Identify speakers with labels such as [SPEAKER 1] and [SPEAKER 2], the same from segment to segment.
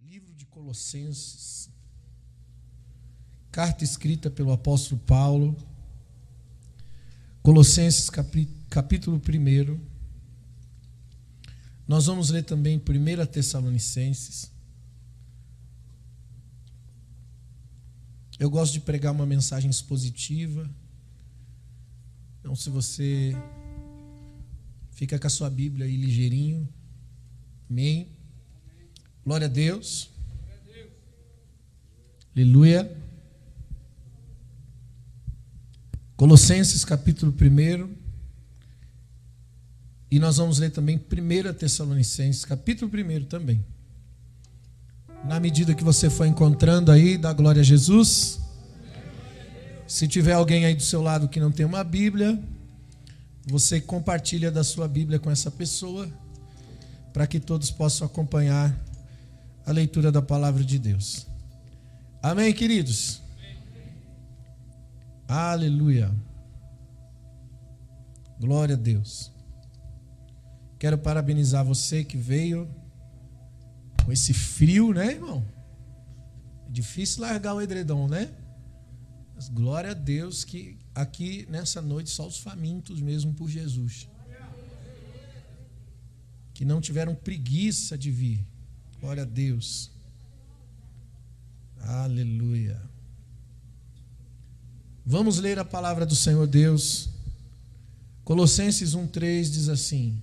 [SPEAKER 1] Livro de Colossenses, carta escrita pelo apóstolo Paulo, Colossenses capítulo 1. Nós vamos ler também 1 Tessalonicenses. Eu gosto de pregar uma mensagem expositiva. Então, se você fica com a sua Bíblia aí ligeirinho, amém. Glória a Deus. Aleluia. Colossenses capítulo 1. E nós vamos ler também 1 Tessalonicenses, capítulo 1 também. Na medida que você for encontrando aí, dá glória a Jesus. Se tiver alguém aí do seu lado que não tem uma Bíblia, você compartilha da sua Bíblia com essa pessoa, para que todos possam acompanhar a leitura da palavra de Deus. Amém, queridos? Aleluia. Glória a Deus. Quero parabenizar você que veio com esse frio, né, irmão? É difícil largar o edredom, né? Glória a Deus que aqui nessa noite só os famintos mesmo por Jesus. Que não tiveram preguiça de vir. Glória a Deus. Aleluia. Vamos ler a palavra do Senhor Deus. Colossenses 1:3 diz assim: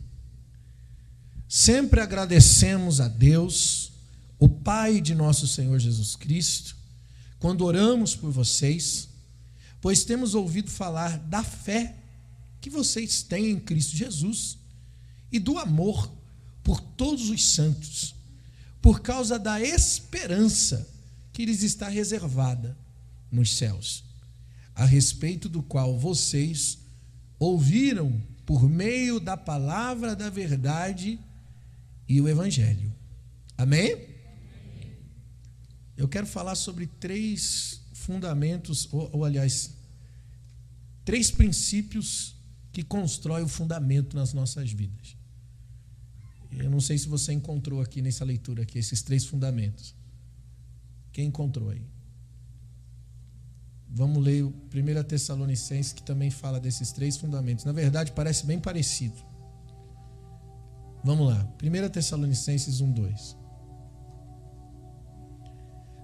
[SPEAKER 1] Sempre agradecemos a Deus, o Pai de nosso Senhor Jesus Cristo, quando oramos por vocês, pois temos ouvido falar da fé que vocês têm em Cristo Jesus e do amor por todos os santos, por causa da esperança que lhes está reservada nos céus, a respeito do qual vocês ouviram por meio da palavra da verdade e o Evangelho. Amém? Eu quero falar sobre três fundamentos, ou, ou aliás, três princípios que constroem o fundamento nas nossas vidas. Eu não sei se você encontrou aqui nessa leitura aqui esses três fundamentos. Quem encontrou aí? Vamos ler o 1 Tessalonicenses, que também fala desses três fundamentos. Na verdade, parece bem parecido. Vamos lá. 1 Tessalonicenses 1, 2.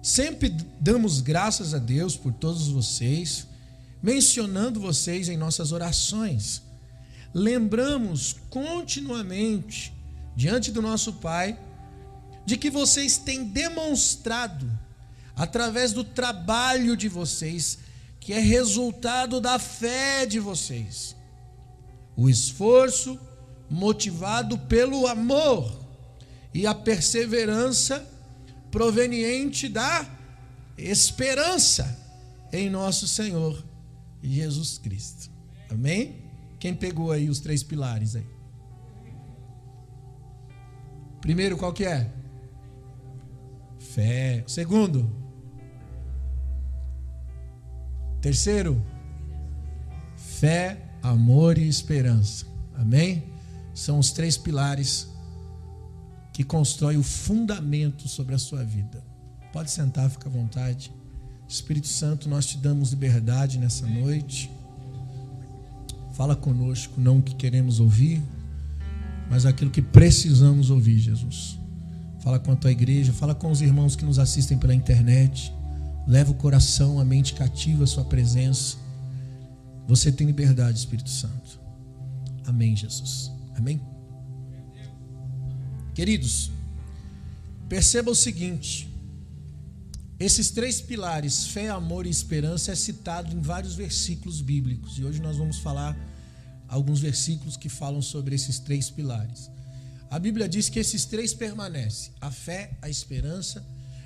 [SPEAKER 1] Sempre damos graças a Deus por todos vocês, mencionando vocês em nossas orações. Lembramos continuamente, diante do nosso Pai, de que vocês têm demonstrado, através do trabalho de vocês, que é resultado da fé de vocês, o esforço, motivado pelo amor e a perseverança proveniente da esperança em nosso Senhor Jesus Cristo. Amém? Quem pegou aí os três pilares aí? Primeiro, qual que é? Fé. Segundo? Terceiro? Fé, amor e esperança. Amém? são os três pilares que constroem o fundamento sobre a sua vida. Pode sentar, fica à vontade. Espírito Santo, nós te damos liberdade nessa noite. Fala conosco, não o que queremos ouvir, mas aquilo que precisamos ouvir, Jesus. Fala com a tua igreja, fala com os irmãos que nos assistem pela internet. Leva o coração, a mente cativa a sua presença. Você tem liberdade, Espírito Santo. Amém, Jesus. Amém? Queridos, perceba o seguinte: esses três pilares, fé, amor e esperança, é citado em vários versículos bíblicos. E hoje nós vamos falar alguns versículos que falam sobre esses três pilares. A Bíblia diz que esses três permanecem: a fé, a esperança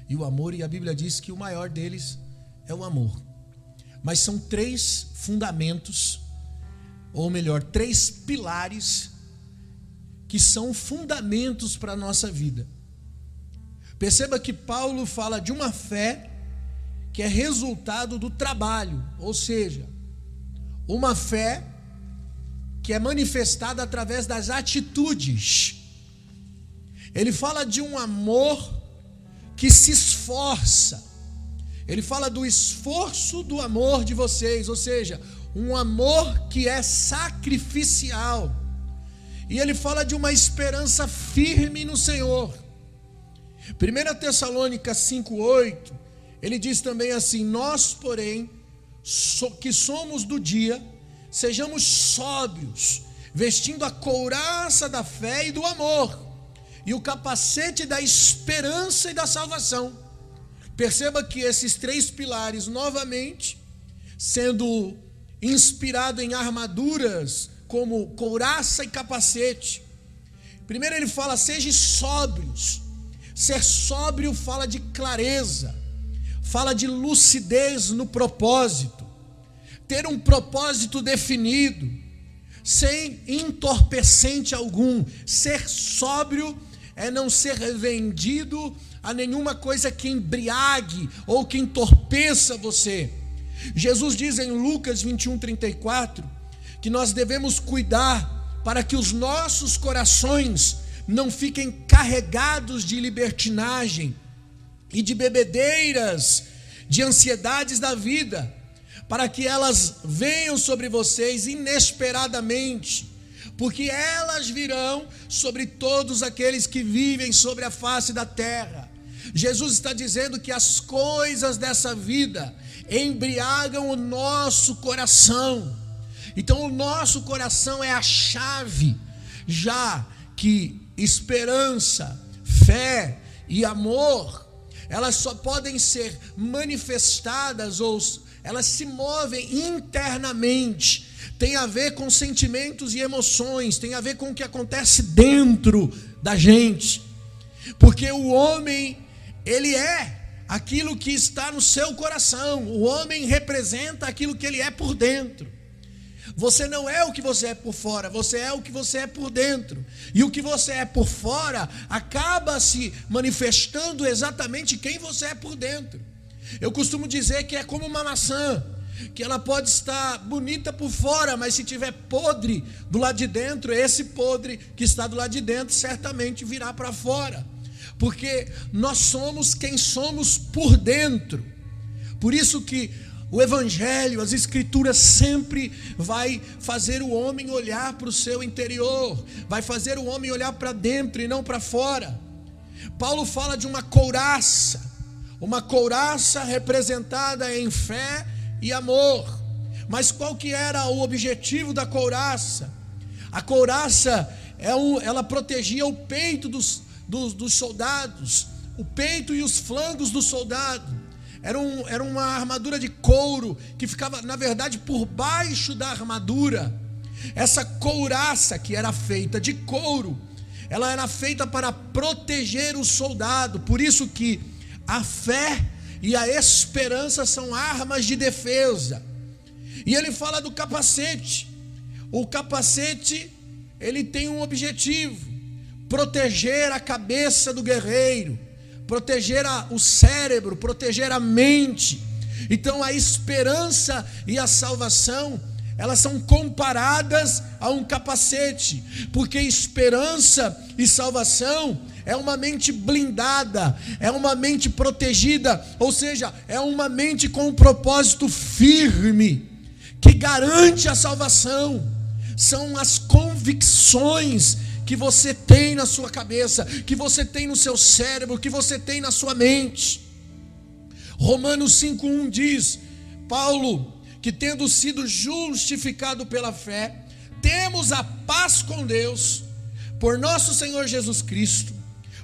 [SPEAKER 1] e o amor. E a Bíblia diz que o maior deles é o amor. Mas são três fundamentos, ou melhor, três pilares que são fundamentos para a nossa vida. Perceba que Paulo fala de uma fé que é resultado do trabalho, ou seja, uma fé que é manifestada através das atitudes. Ele fala de um amor que se esforça. Ele fala do esforço do amor de vocês, ou seja, um amor que é sacrificial. E ele fala de uma esperança firme no Senhor. 1 Tessalônica 5,8, ele diz também assim: Nós, porém, que somos do dia, sejamos sóbrios, vestindo a couraça da fé e do amor, e o capacete da esperança e da salvação. Perceba que esses três pilares, novamente, sendo inspirado em armaduras como couraça e capacete. Primeiro ele fala: sejam sóbrios. Ser sóbrio fala de clareza, fala de lucidez no propósito, ter um propósito definido, sem entorpecente algum. Ser sóbrio é não ser vendido a nenhuma coisa que embriague ou que entorpeça você. Jesus diz em Lucas 21, 34 que nós devemos cuidar para que os nossos corações não fiquem carregados de libertinagem e de bebedeiras, de ansiedades da vida, para que elas venham sobre vocês inesperadamente, porque elas virão sobre todos aqueles que vivem sobre a face da terra. Jesus está dizendo que as coisas dessa vida embriagam o nosso coração então o nosso coração é a chave, já que esperança, fé e amor, elas só podem ser manifestadas ou elas se movem internamente. Tem a ver com sentimentos e emoções, tem a ver com o que acontece dentro da gente. Porque o homem, ele é aquilo que está no seu coração. O homem representa aquilo que ele é por dentro. Você não é o que você é por fora, você é o que você é por dentro. E o que você é por fora acaba se manifestando exatamente quem você é por dentro. Eu costumo dizer que é como uma maçã, que ela pode estar bonita por fora, mas se tiver podre do lado de dentro, esse podre que está do lado de dentro certamente virá para fora. Porque nós somos quem somos por dentro. Por isso que o evangelho, as escrituras sempre vai fazer o homem olhar para o seu interior, vai fazer o homem olhar para dentro e não para fora. Paulo fala de uma couraça, uma couraça representada em fé e amor. Mas qual que era o objetivo da couraça? A couraça é um, ela protegia o peito dos, dos, dos soldados, o peito e os flancos do soldado. Era, um, era uma armadura de couro que ficava, na verdade, por baixo da armadura. Essa couraça que era feita de couro, ela era feita para proteger o soldado. Por isso que a fé e a esperança são armas de defesa. E ele fala do capacete. O capacete, ele tem um objetivo: proteger a cabeça do guerreiro proteger a, o cérebro, proteger a mente. Então a esperança e a salvação, elas são comparadas a um capacete, porque esperança e salvação é uma mente blindada, é uma mente protegida, ou seja, é uma mente com um propósito firme, que garante a salvação, são as convicções que você tem na sua cabeça, que você tem no seu cérebro, que você tem na sua mente. Romanos 5:1 diz: Paulo, que tendo sido justificado pela fé, temos a paz com Deus por nosso Senhor Jesus Cristo,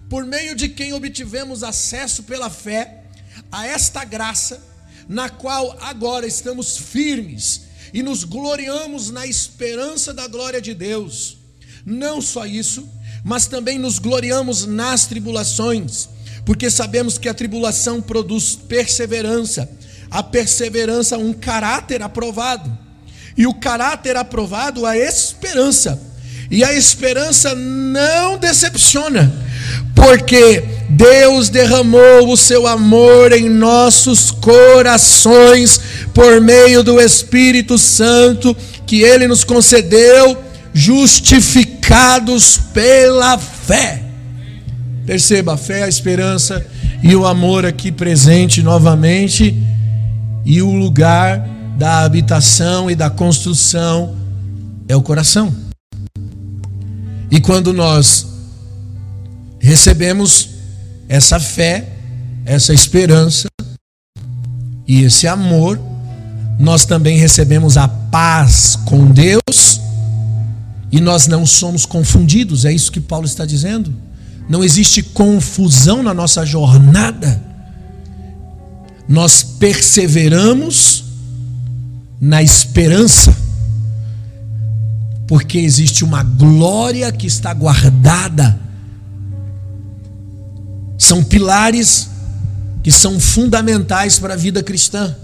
[SPEAKER 1] por meio de quem obtivemos acesso pela fé a esta graça, na qual agora estamos firmes e nos gloriamos na esperança da glória de Deus. Não só isso, mas também nos gloriamos nas tribulações, porque sabemos que a tribulação produz perseverança, a perseverança, um caráter aprovado, e o caráter aprovado, a esperança, e a esperança não decepciona, porque Deus derramou o seu amor em nossos corações por meio do Espírito Santo que ele nos concedeu, justificados pela fé. Perceba, a fé, a esperança e o amor aqui presente novamente, e o lugar da habitação e da construção é o coração. E quando nós recebemos essa fé, essa esperança e esse amor, nós também recebemos a paz com Deus e nós não somos confundidos, é isso que Paulo está dizendo. Não existe confusão na nossa jornada. Nós perseveramos na esperança, porque existe uma glória que está guardada. São pilares que são fundamentais para a vida cristã.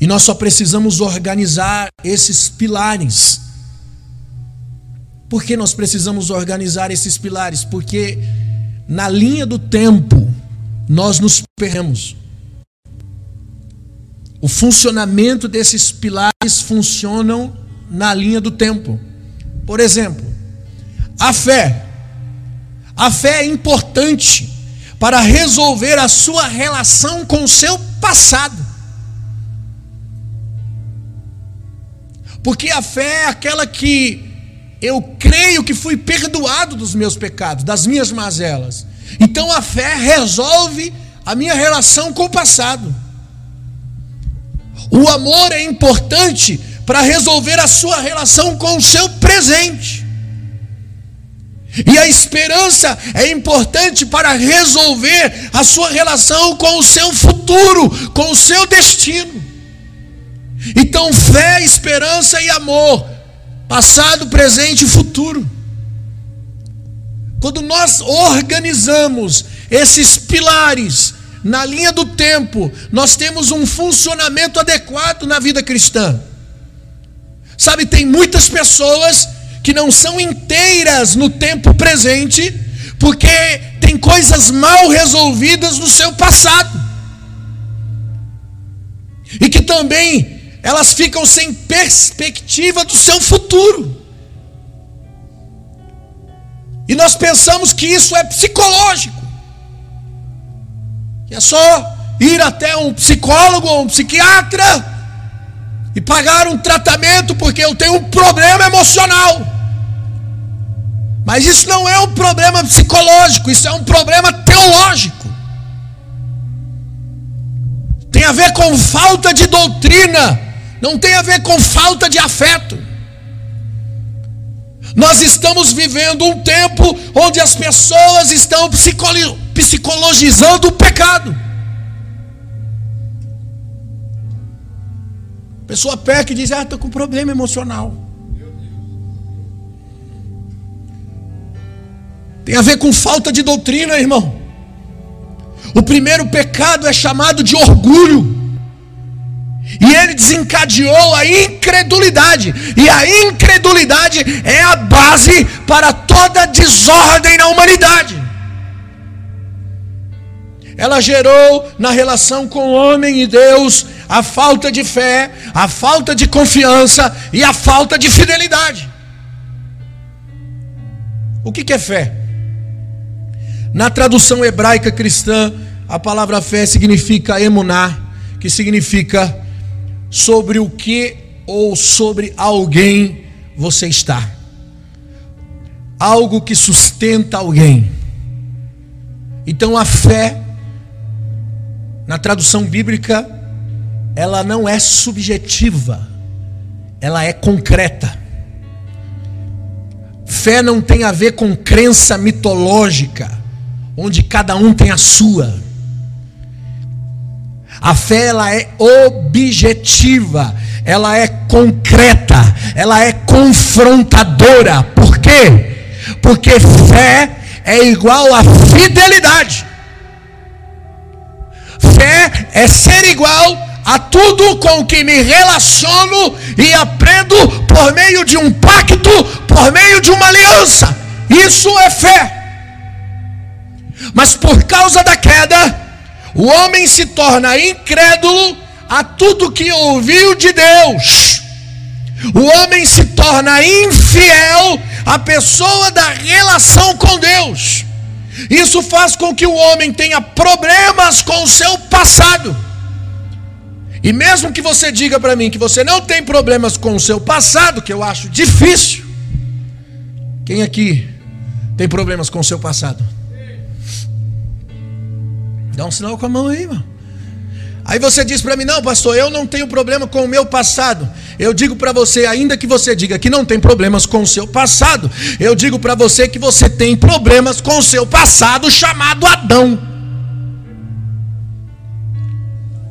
[SPEAKER 1] E nós só precisamos organizar esses pilares. Por que nós precisamos organizar esses pilares? Porque na linha do tempo nós nos perdemos. O funcionamento desses pilares funcionam na linha do tempo. Por exemplo, a fé. A fé é importante para resolver a sua relação com o seu passado. Porque a fé é aquela que eu creio que fui perdoado dos meus pecados, das minhas mazelas. Então a fé resolve a minha relação com o passado. O amor é importante para resolver a sua relação com o seu presente. E a esperança é importante para resolver a sua relação com o seu futuro, com o seu destino. Então, fé, esperança e amor, passado, presente e futuro. Quando nós organizamos esses pilares na linha do tempo, nós temos um funcionamento adequado na vida cristã. Sabe, tem muitas pessoas que não são inteiras no tempo presente, porque tem coisas mal resolvidas no seu passado. E que também elas ficam sem perspectiva do seu futuro. E nós pensamos que isso é psicológico. Que é só ir até um psicólogo ou um psiquiatra e pagar um tratamento porque eu tenho um problema emocional. Mas isso não é um problema psicológico, isso é um problema teológico. Tem a ver com falta de doutrina não tem a ver com falta de afeto. Nós estamos vivendo um tempo onde as pessoas estão psicologizando o pecado. A pessoa peca e diz: Ah, estou com problema emocional. Tem a ver com falta de doutrina, irmão. O primeiro pecado é chamado de orgulho. E ele desencadeou a incredulidade. E a incredulidade é a base para toda desordem na humanidade. Ela gerou na relação com o homem e Deus a falta de fé, a falta de confiança e a falta de fidelidade. O que é fé? Na tradução hebraica cristã, a palavra fé significa emunar, que significa sobre o que ou sobre alguém você está. Algo que sustenta alguém. Então a fé, na tradução bíblica, ela não é subjetiva, ela é concreta. Fé não tem a ver com crença mitológica, onde cada um tem a sua. A fé ela é objetiva, ela é concreta, ela é confrontadora. Por quê? Porque fé é igual a fidelidade. Fé é ser igual a tudo com que me relaciono e aprendo por meio de um pacto, por meio de uma aliança. Isso é fé. Mas por causa da queda, o homem se torna incrédulo a tudo que ouviu de Deus. O homem se torna infiel à pessoa da relação com Deus. Isso faz com que o homem tenha problemas com o seu passado. E mesmo que você diga para mim que você não tem problemas com o seu passado, que eu acho difícil. Quem aqui tem problemas com o seu passado? Dá um sinal com a mão aí, irmão. Aí você diz para mim: "Não, pastor, eu não tenho problema com o meu passado". Eu digo para você, ainda que você diga que não tem problemas com o seu passado, eu digo para você que você tem problemas com o seu passado chamado Adão.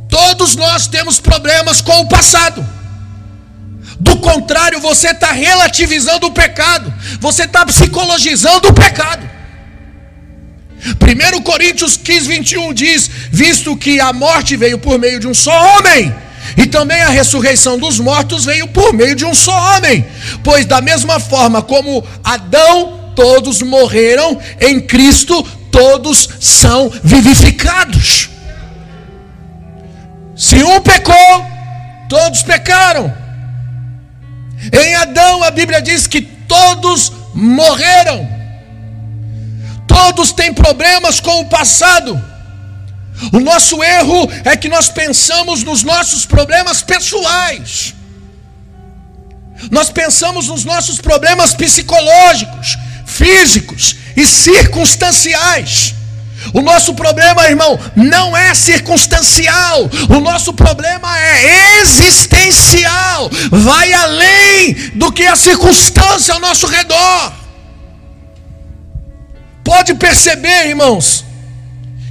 [SPEAKER 1] Todos nós temos problemas com o passado. Do contrário, você está relativizando o pecado, você está psicologizando o pecado. 1 Coríntios 15, 21 diz: Visto que a morte veio por meio de um só homem, e também a ressurreição dos mortos veio por meio de um só homem. Pois, da mesma forma como Adão, todos morreram, em Cristo todos são vivificados. Se um pecou, todos pecaram. Em Adão, a Bíblia diz que todos morreram. Todos têm problemas com o passado. O nosso erro é que nós pensamos nos nossos problemas pessoais. Nós pensamos nos nossos problemas psicológicos, físicos e circunstanciais. O nosso problema, irmão, não é circunstancial. O nosso problema é existencial. Vai além do que a circunstância ao nosso redor. Pode perceber, irmãos,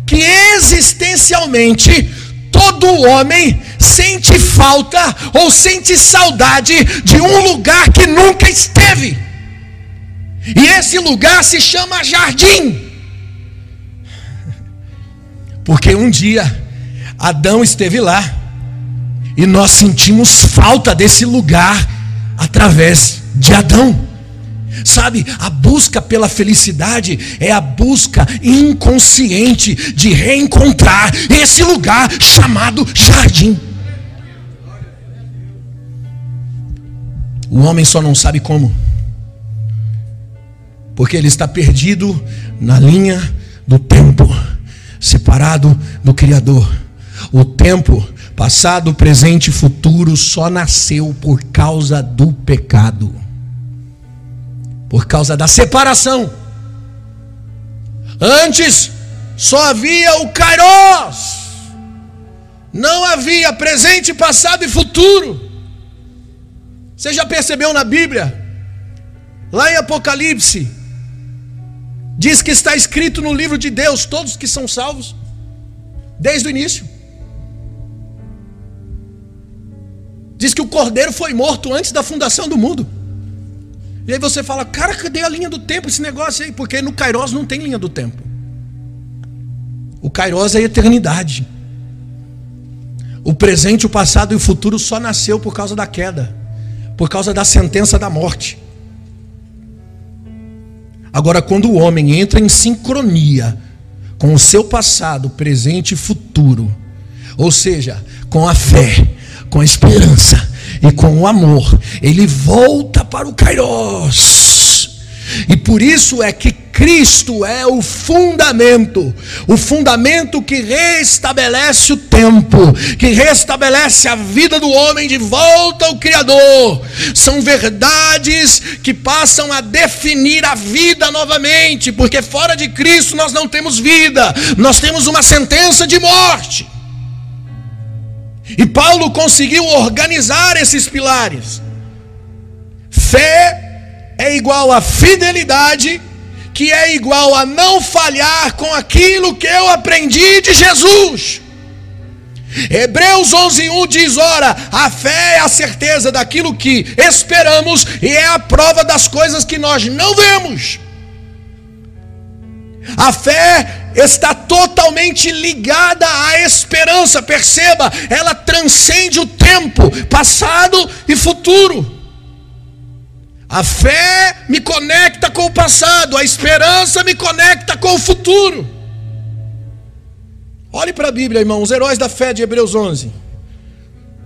[SPEAKER 1] que existencialmente todo homem sente falta ou sente saudade de um lugar que nunca esteve. E esse lugar se chama jardim. Porque um dia Adão esteve lá e nós sentimos falta desse lugar através de Adão. Sabe, a busca pela felicidade é a busca inconsciente de reencontrar esse lugar chamado jardim. O homem só não sabe como, porque ele está perdido na linha do tempo, separado do Criador. O tempo, passado, presente e futuro, só nasceu por causa do pecado por causa da separação. Antes só havia o Kairos, não havia presente, passado e futuro. Você já percebeu na Bíblia? Lá em Apocalipse, diz que está escrito no livro de Deus: todos que são salvos, desde o início. Diz que o cordeiro foi morto antes da fundação do mundo. E aí você fala, cara, cadê a linha do tempo esse negócio aí? Porque no Kairos não tem linha do tempo. O Kairos é a eternidade. O presente, o passado e o futuro só nasceu por causa da queda, por causa da sentença da morte. Agora, quando o homem entra em sincronia com o seu passado, presente e futuro, ou seja, com a fé, com a esperança, e com o amor, ele volta para o Kairos. E por isso é que Cristo é o fundamento, o fundamento que restabelece o tempo, que restabelece a vida do homem de volta ao Criador. São verdades que passam a definir a vida novamente, porque fora de Cristo nós não temos vida, nós temos uma sentença de morte. E Paulo conseguiu organizar esses pilares. Fé é igual a fidelidade, que é igual a não falhar com aquilo que eu aprendi de Jesus. Hebreus 11:1 diz: "Ora, a fé é a certeza daquilo que esperamos e é a prova das coisas que nós não vemos." A fé está totalmente ligada à esperança. Perceba, ela transcende o tempo, passado e futuro. A fé me conecta com o passado, a esperança me conecta com o futuro. Olhe para a Bíblia, irmão, os heróis da fé de Hebreus 11.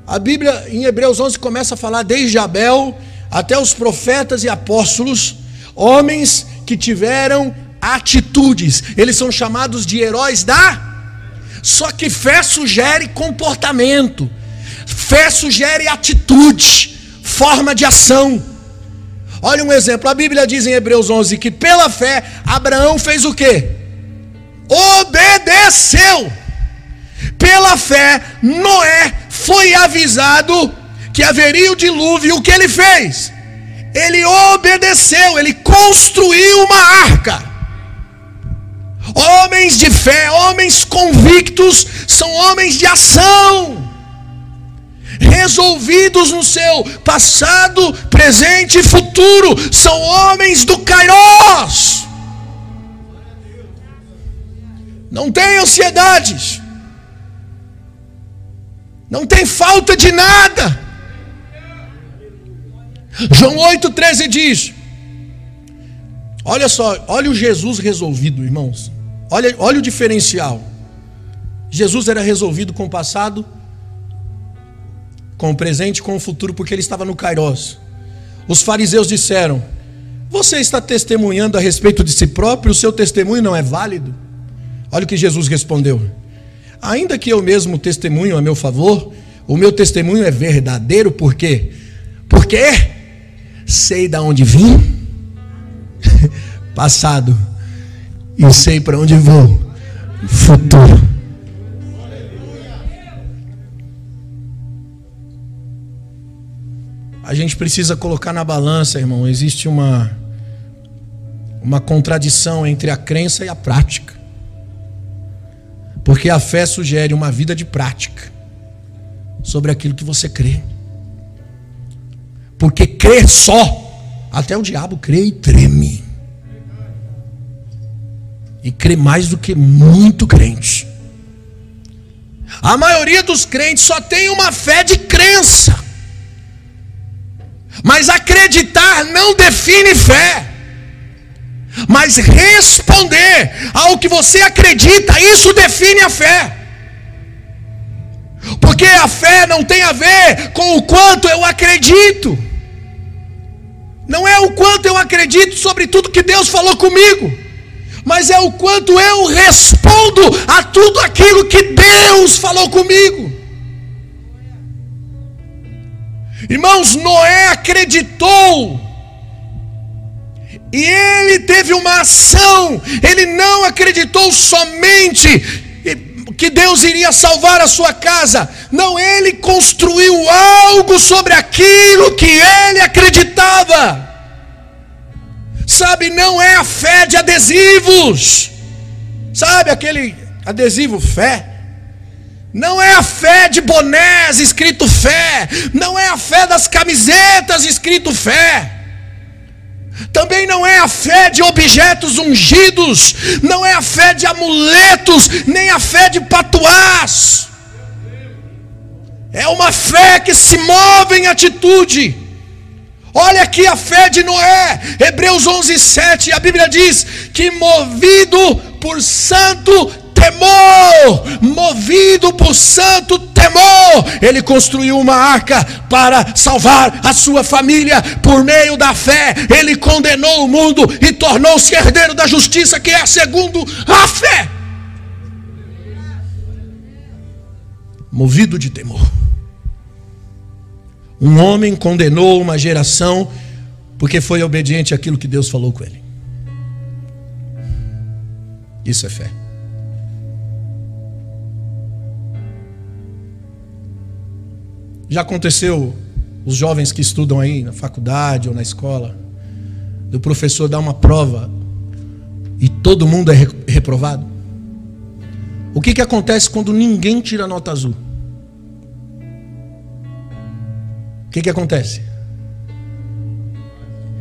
[SPEAKER 1] A Bíblia em Hebreus 11 começa a falar desde Abel até os profetas e apóstolos, homens que tiveram atitudes. Eles são chamados de heróis da. Só que fé sugere comportamento, fé sugere atitude, forma de ação. Olha um exemplo, a Bíblia diz em Hebreus 11 que pela fé Abraão fez o que? Obedeceu. Pela fé, Noé foi avisado que haveria o dilúvio, o que ele fez? Ele obedeceu, ele construiu uma arca. Homens de fé, homens convictos, são homens de ação resolvidos no seu passado, presente e futuro, são homens do Kairos. Não tem ansiedades, não tem falta de nada. João 8,13 diz: Olha só, olha o Jesus resolvido, irmãos. Olha, olha o diferencial. Jesus era resolvido com o passado, com o presente com o futuro, porque ele estava no Kairos. Os fariseus disseram: Você está testemunhando a respeito de si próprio, o seu testemunho não é válido? Olha o que Jesus respondeu: Ainda que eu mesmo testemunho a meu favor, o meu testemunho é verdadeiro, por quê? Porque sei da onde vim, passado, e sei para onde vou, futuro. a gente precisa colocar na balança, irmão. Existe uma, uma contradição entre a crença e a prática. Porque a fé sugere uma vida de prática sobre aquilo que você crê. Porque crer só, até o diabo crê e treme. E crê mais do que muito crente. A maioria dos crentes só tem uma fé de crença. Mas acreditar não define fé. Mas responder ao que você acredita, isso define a fé. Porque a fé não tem a ver com o quanto eu acredito. Não é o quanto eu acredito sobre tudo que Deus falou comigo, mas é o quanto eu respondo a tudo aquilo que Deus falou comigo. Irmãos, Noé acreditou. E ele teve uma ação. Ele não acreditou somente que Deus iria salvar a sua casa. Não, ele construiu algo sobre aquilo que ele acreditava. Sabe, não é a fé de adesivos. Sabe aquele adesivo fé? Não é a fé de bonés escrito fé. Não é a fé das camisetas escrito fé. Também não é a fé de objetos ungidos. Não é a fé de amuletos. Nem a fé de patuás. É uma fé que se move em atitude. Olha aqui a fé de Noé, Hebreus 11, 7, a Bíblia diz que movido por santo temor, movido por santo temor, ele construiu uma arca para salvar a sua família por meio da fé. Ele condenou o mundo e tornou-se herdeiro da justiça, que é segundo a fé. Movido de temor. Um homem condenou uma geração porque foi obediente àquilo que Deus falou com ele. Isso é fé. Já aconteceu os jovens que estudam aí na faculdade ou na escola, do professor dar uma prova e todo mundo é reprovado? O que, que acontece quando ninguém tira nota azul? O que, que acontece?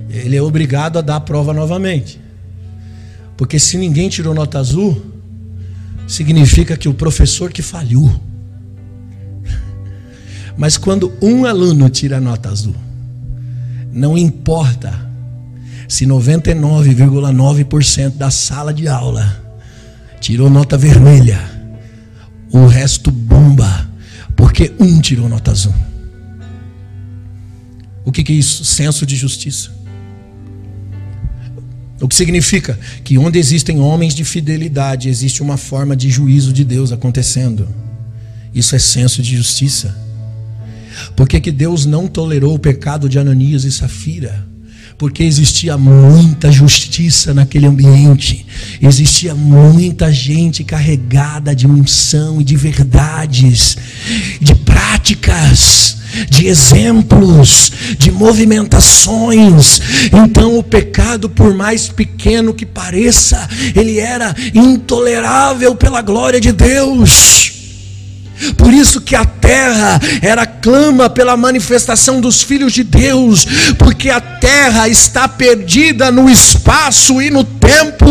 [SPEAKER 1] Ele é obrigado a dar a prova novamente. Porque se ninguém tirou nota azul, significa que o professor que falhou. Mas quando um aluno tira nota azul, não importa se 99,9% da sala de aula tirou nota vermelha, o resto bomba, porque um tirou nota azul. O que, que é isso? Senso de justiça. O que significa que onde existem homens de fidelidade, existe uma forma de juízo de Deus acontecendo. Isso é senso de justiça. Por que, que Deus não tolerou o pecado de Ananias e Safira? Porque existia muita justiça naquele ambiente, existia muita gente carregada de unção e de verdades, de práticas, de exemplos, de movimentações. Então, o pecado, por mais pequeno que pareça, ele era intolerável pela glória de Deus. Por isso que a terra era clama pela manifestação dos filhos de Deus, porque a terra está perdida no espaço e no tempo,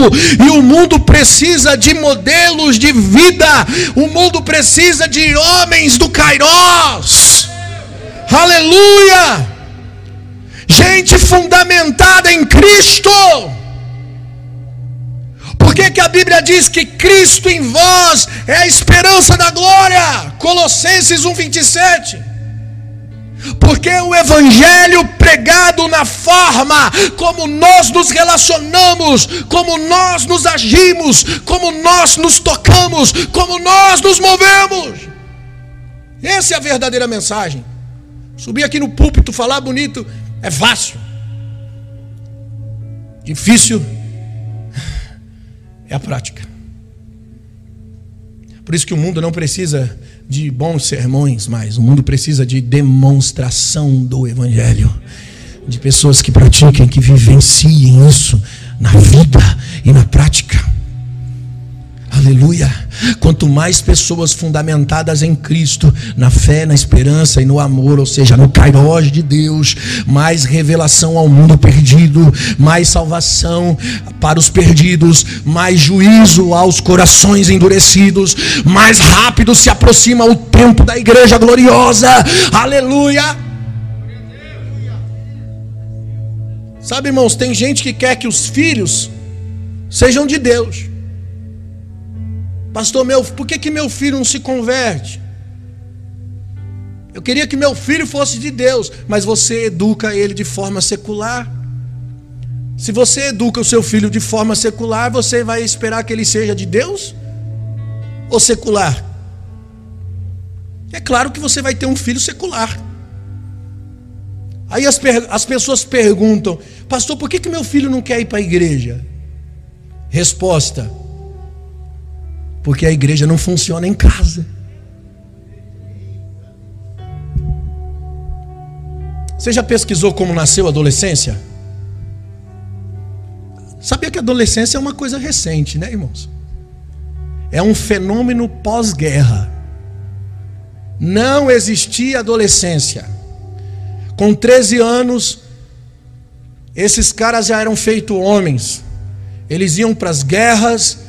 [SPEAKER 1] e o mundo precisa de modelos de vida, o mundo precisa de homens do Kairós. Aleluia! Gente fundamentada em Cristo que, que a Bíblia diz que Cristo em vós é a esperança da glória? Colossenses 1,27. Porque o Evangelho pregado na forma como nós nos relacionamos, como nós nos agimos, como nós nos tocamos, como nós nos movemos. Essa é a verdadeira mensagem. Subir aqui no púlpito, falar bonito, é fácil. Difícil é a prática. Por isso que o mundo não precisa de bons sermões mais, o mundo precisa de demonstração do Evangelho, de pessoas que pratiquem, que vivenciem isso na vida e na prática. Aleluia. Quanto mais pessoas fundamentadas em Cristo, na fé, na esperança e no amor, ou seja, no cairós de Deus, mais revelação ao mundo perdido, mais salvação para os perdidos, mais juízo aos corações endurecidos, mais rápido se aproxima o tempo da igreja gloriosa. Aleluia. Sabe, irmãos, tem gente que quer que os filhos sejam de Deus. Pastor, meu, por que, que meu filho não se converte? Eu queria que meu filho fosse de Deus, mas você educa ele de forma secular. Se você educa o seu filho de forma secular, você vai esperar que ele seja de Deus ou secular? É claro que você vai ter um filho secular. Aí as, as pessoas perguntam, pastor, por que, que meu filho não quer ir para a igreja? Resposta: porque a igreja não funciona em casa. Você já pesquisou como nasceu a adolescência? Sabia que a adolescência é uma coisa recente, né, irmãos? É um fenômeno pós-guerra. Não existia adolescência. Com 13 anos, esses caras já eram feitos homens. Eles iam para as guerras,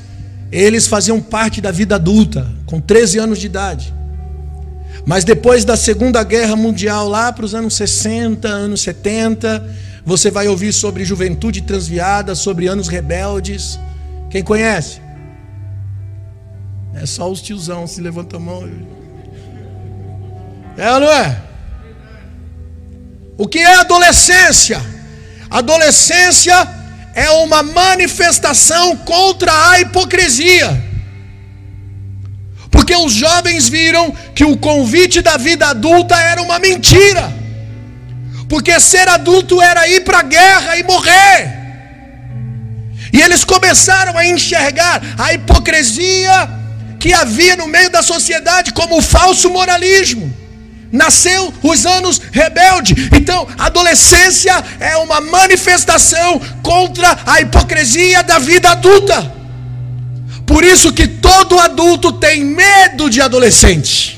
[SPEAKER 1] eles faziam parte da vida adulta, com 13 anos de idade. Mas depois da Segunda Guerra Mundial, lá para os anos 60, anos 70, você vai ouvir sobre juventude transviada, sobre anos rebeldes. Quem conhece? É só os tiozão, se levanta a mão. É ou não é? O que é adolescência? Adolescência é uma manifestação contra a hipocrisia. Porque os jovens viram que o convite da vida adulta era uma mentira. Porque ser adulto era ir para a guerra e morrer. E eles começaram a enxergar a hipocrisia que havia no meio da sociedade como o falso moralismo nasceu os anos rebelde. Então, adolescência é uma manifestação contra a hipocrisia da vida adulta. Por isso que todo adulto tem medo de adolescente.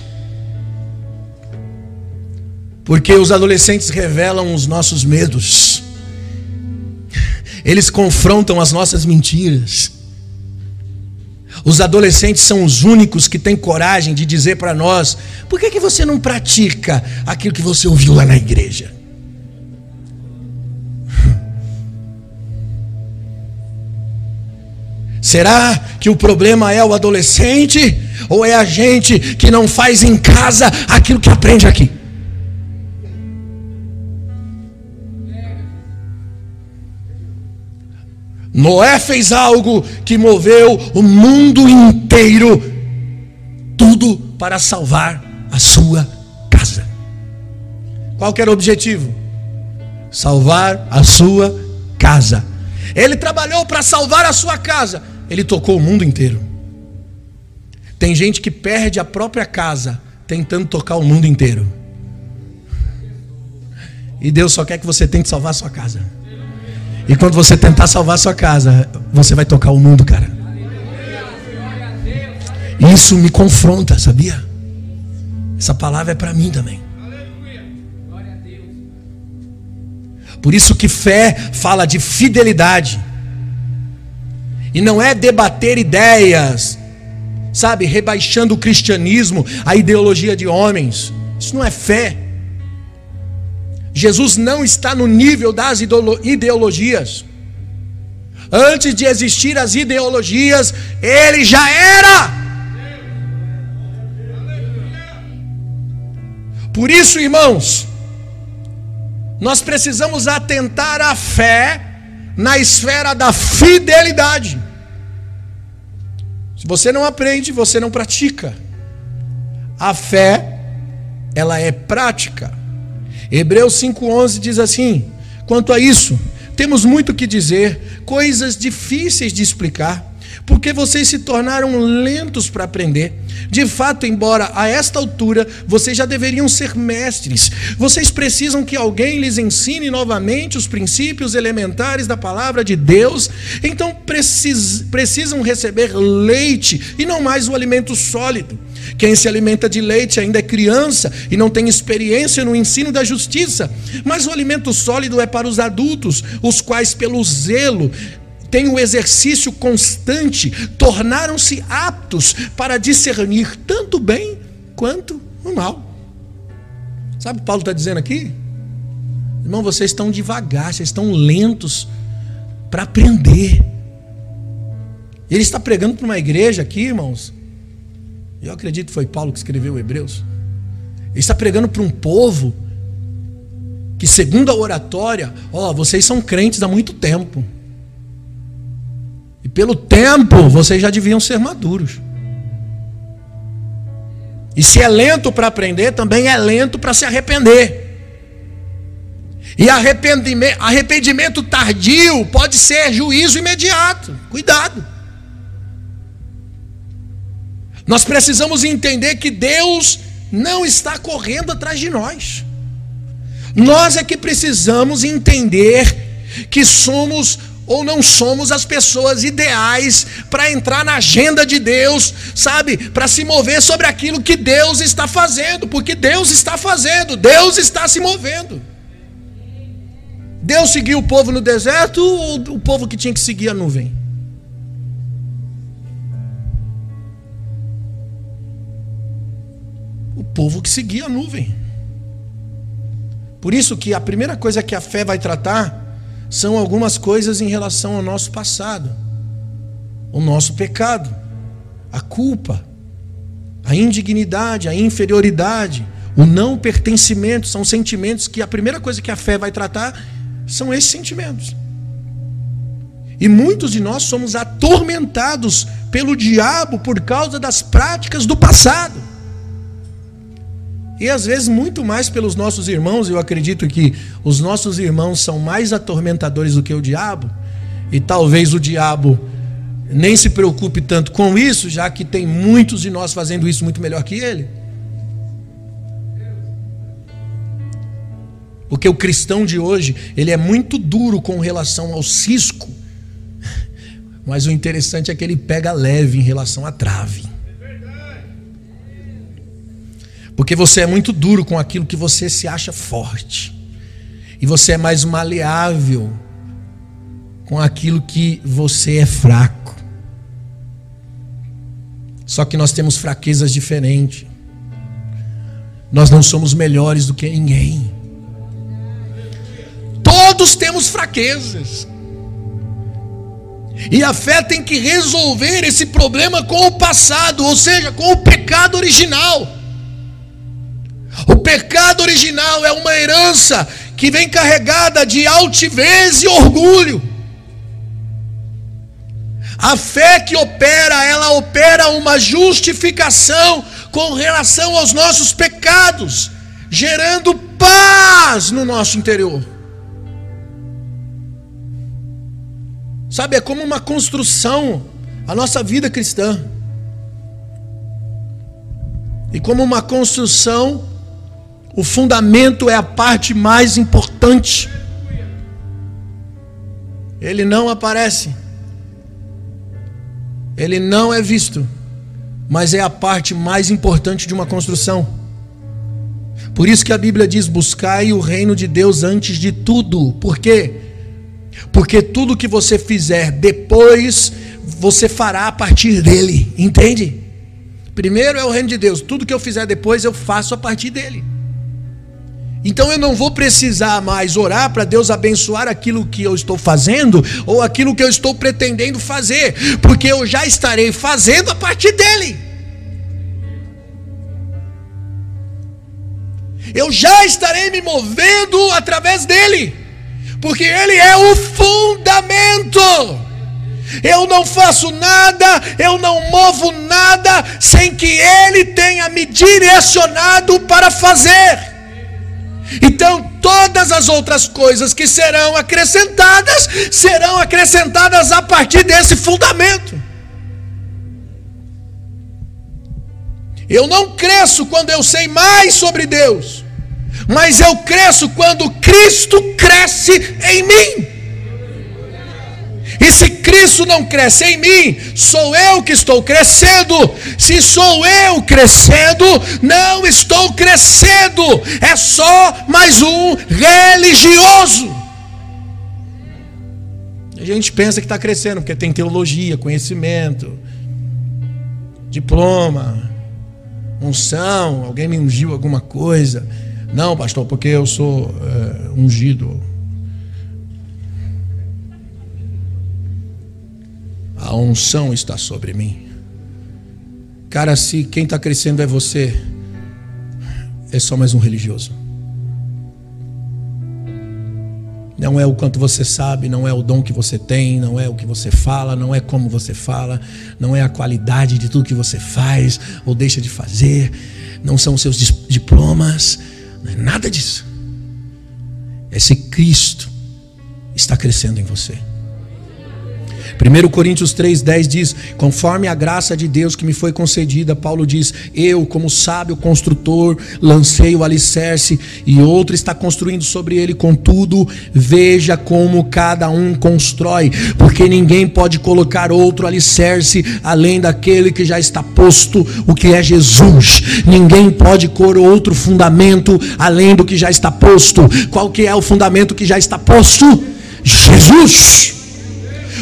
[SPEAKER 1] Porque os adolescentes revelam os nossos medos. Eles confrontam as nossas mentiras. Os adolescentes são os únicos que têm coragem de dizer para nós: por que, que você não pratica aquilo que você ouviu lá na igreja? Será que o problema é o adolescente Ou é a gente que não faz em casa aquilo que aprende aqui? Noé fez algo que moveu o mundo inteiro, tudo para salvar a sua casa. Qual era o objetivo? Salvar a sua casa. Ele trabalhou para salvar a sua casa. Ele tocou o mundo inteiro. Tem gente que perde a própria casa tentando tocar o mundo inteiro. E Deus só quer que você tente salvar a sua casa. E quando você tentar salvar sua casa, você vai tocar o mundo, cara. Isso me confronta, sabia? Essa palavra é para mim também. Por isso que fé fala de fidelidade. E não é debater ideias, sabe, rebaixando o cristianismo, a ideologia de homens. Isso não é fé. Jesus não está no nível das ideologias. Antes de existir as ideologias, ele já era. Por isso, irmãos, nós precisamos atentar à fé na esfera da fidelidade. Se você não aprende, você não pratica. A fé, ela é prática. Hebreus 5,11 diz assim: quanto a isso, temos muito que dizer, coisas difíceis de explicar porque vocês se tornaram lentos para aprender. De fato, embora a esta altura vocês já deveriam ser mestres, vocês precisam que alguém lhes ensine novamente os princípios elementares da palavra de Deus, então precis, precisam receber leite e não mais o alimento sólido. Quem se alimenta de leite ainda é criança e não tem experiência no ensino da justiça, mas o alimento sólido é para os adultos, os quais, pelo zelo têm o exercício constante, tornaram-se aptos para discernir tanto o bem quanto o mal. Sabe o que Paulo está dizendo aqui? Irmão, vocês estão devagar, vocês estão lentos para aprender. Ele está pregando para uma igreja aqui, irmãos. Eu acredito que foi Paulo que escreveu Hebreus. Ele está pregando para um povo que, segundo a oratória, ó, vocês são crentes há muito tempo. E pelo tempo, vocês já deviam ser maduros. E se é lento para aprender, também é lento para se arrepender. E arrependimento, arrependimento tardio pode ser juízo imediato. Cuidado. Nós precisamos entender que Deus não está correndo atrás de nós. Nós é que precisamos entender que somos ou não somos as pessoas ideais para entrar na agenda de Deus, sabe? Para se mover sobre aquilo que Deus está fazendo, porque Deus está fazendo, Deus está se movendo. Deus seguiu o povo no deserto ou o povo que tinha que seguir a nuvem? O povo que seguia a nuvem. Por isso que a primeira coisa que a fé vai tratar são algumas coisas em relação ao nosso passado, o nosso pecado, a culpa, a indignidade, a inferioridade, o não pertencimento, são sentimentos que a primeira coisa que a fé vai tratar são esses sentimentos. E muitos de nós somos atormentados pelo diabo por causa das práticas do passado. E às vezes muito mais pelos nossos irmãos, eu acredito que os nossos irmãos são mais atormentadores do que o diabo, e talvez o diabo nem se preocupe tanto com isso, já que tem muitos de nós fazendo isso muito melhor que ele. Porque o cristão de hoje, ele é muito duro com relação ao cisco, mas o interessante é que ele pega leve em relação à trave. Porque você é muito duro com aquilo que você se acha forte. E você é mais maleável com aquilo que você é fraco. Só que nós temos fraquezas diferentes. Nós não somos melhores do que ninguém. Todos temos fraquezas. E a fé tem que resolver esse problema com o passado, ou seja, com o pecado original. O pecado original é uma herança que vem carregada de altivez e orgulho. A fé que opera, ela opera uma justificação com relação aos nossos pecados, gerando paz no nosso interior. Sabe, é como uma construção a nossa vida cristã. E como uma construção, o fundamento é a parte mais importante. Ele não aparece. Ele não é visto, mas é a parte mais importante de uma construção. Por isso que a Bíblia diz: buscai o reino de Deus antes de tudo. Por quê? Porque tudo que você fizer depois, você fará a partir dele. Entende? Primeiro é o reino de Deus. Tudo que eu fizer depois, eu faço a partir dele. Então eu não vou precisar mais orar para Deus abençoar aquilo que eu estou fazendo ou aquilo que eu estou pretendendo fazer, porque eu já estarei fazendo a partir dele. Eu já estarei me movendo através dele, porque ele é o fundamento. Eu não faço nada, eu não movo nada sem que ele tenha me direcionado para fazer. Então, todas as outras coisas que serão acrescentadas, serão acrescentadas a partir desse fundamento. Eu não cresço quando eu sei mais sobre Deus, mas eu cresço quando Cristo cresce em mim. E se Cristo não cresce em mim, sou eu que estou crescendo. Se sou eu crescendo, não estou crescendo. É só mais um religioso. A gente pensa que está crescendo porque tem teologia, conhecimento, diploma, unção, alguém me ungiu alguma coisa. Não, pastor, porque eu sou é, ungido a unção está sobre mim. Cara, se quem está crescendo é você, é só mais um religioso. Não é o quanto você sabe, não é o dom que você tem, não é o que você fala, não é como você fala, não é a qualidade de tudo que você faz ou deixa de fazer, não são os seus diplomas, não é nada disso. É se Cristo está crescendo em você. 1 Coríntios 3,10 diz: Conforme a graça de Deus que me foi concedida, Paulo diz: Eu, como sábio construtor, lancei o alicerce e outro está construindo sobre ele. Contudo, veja como cada um constrói, porque ninguém pode colocar outro alicerce além daquele que já está posto, o que é Jesus. Ninguém pode pôr outro fundamento além do que já está posto. Qual que é o fundamento que já está posto? Jesus.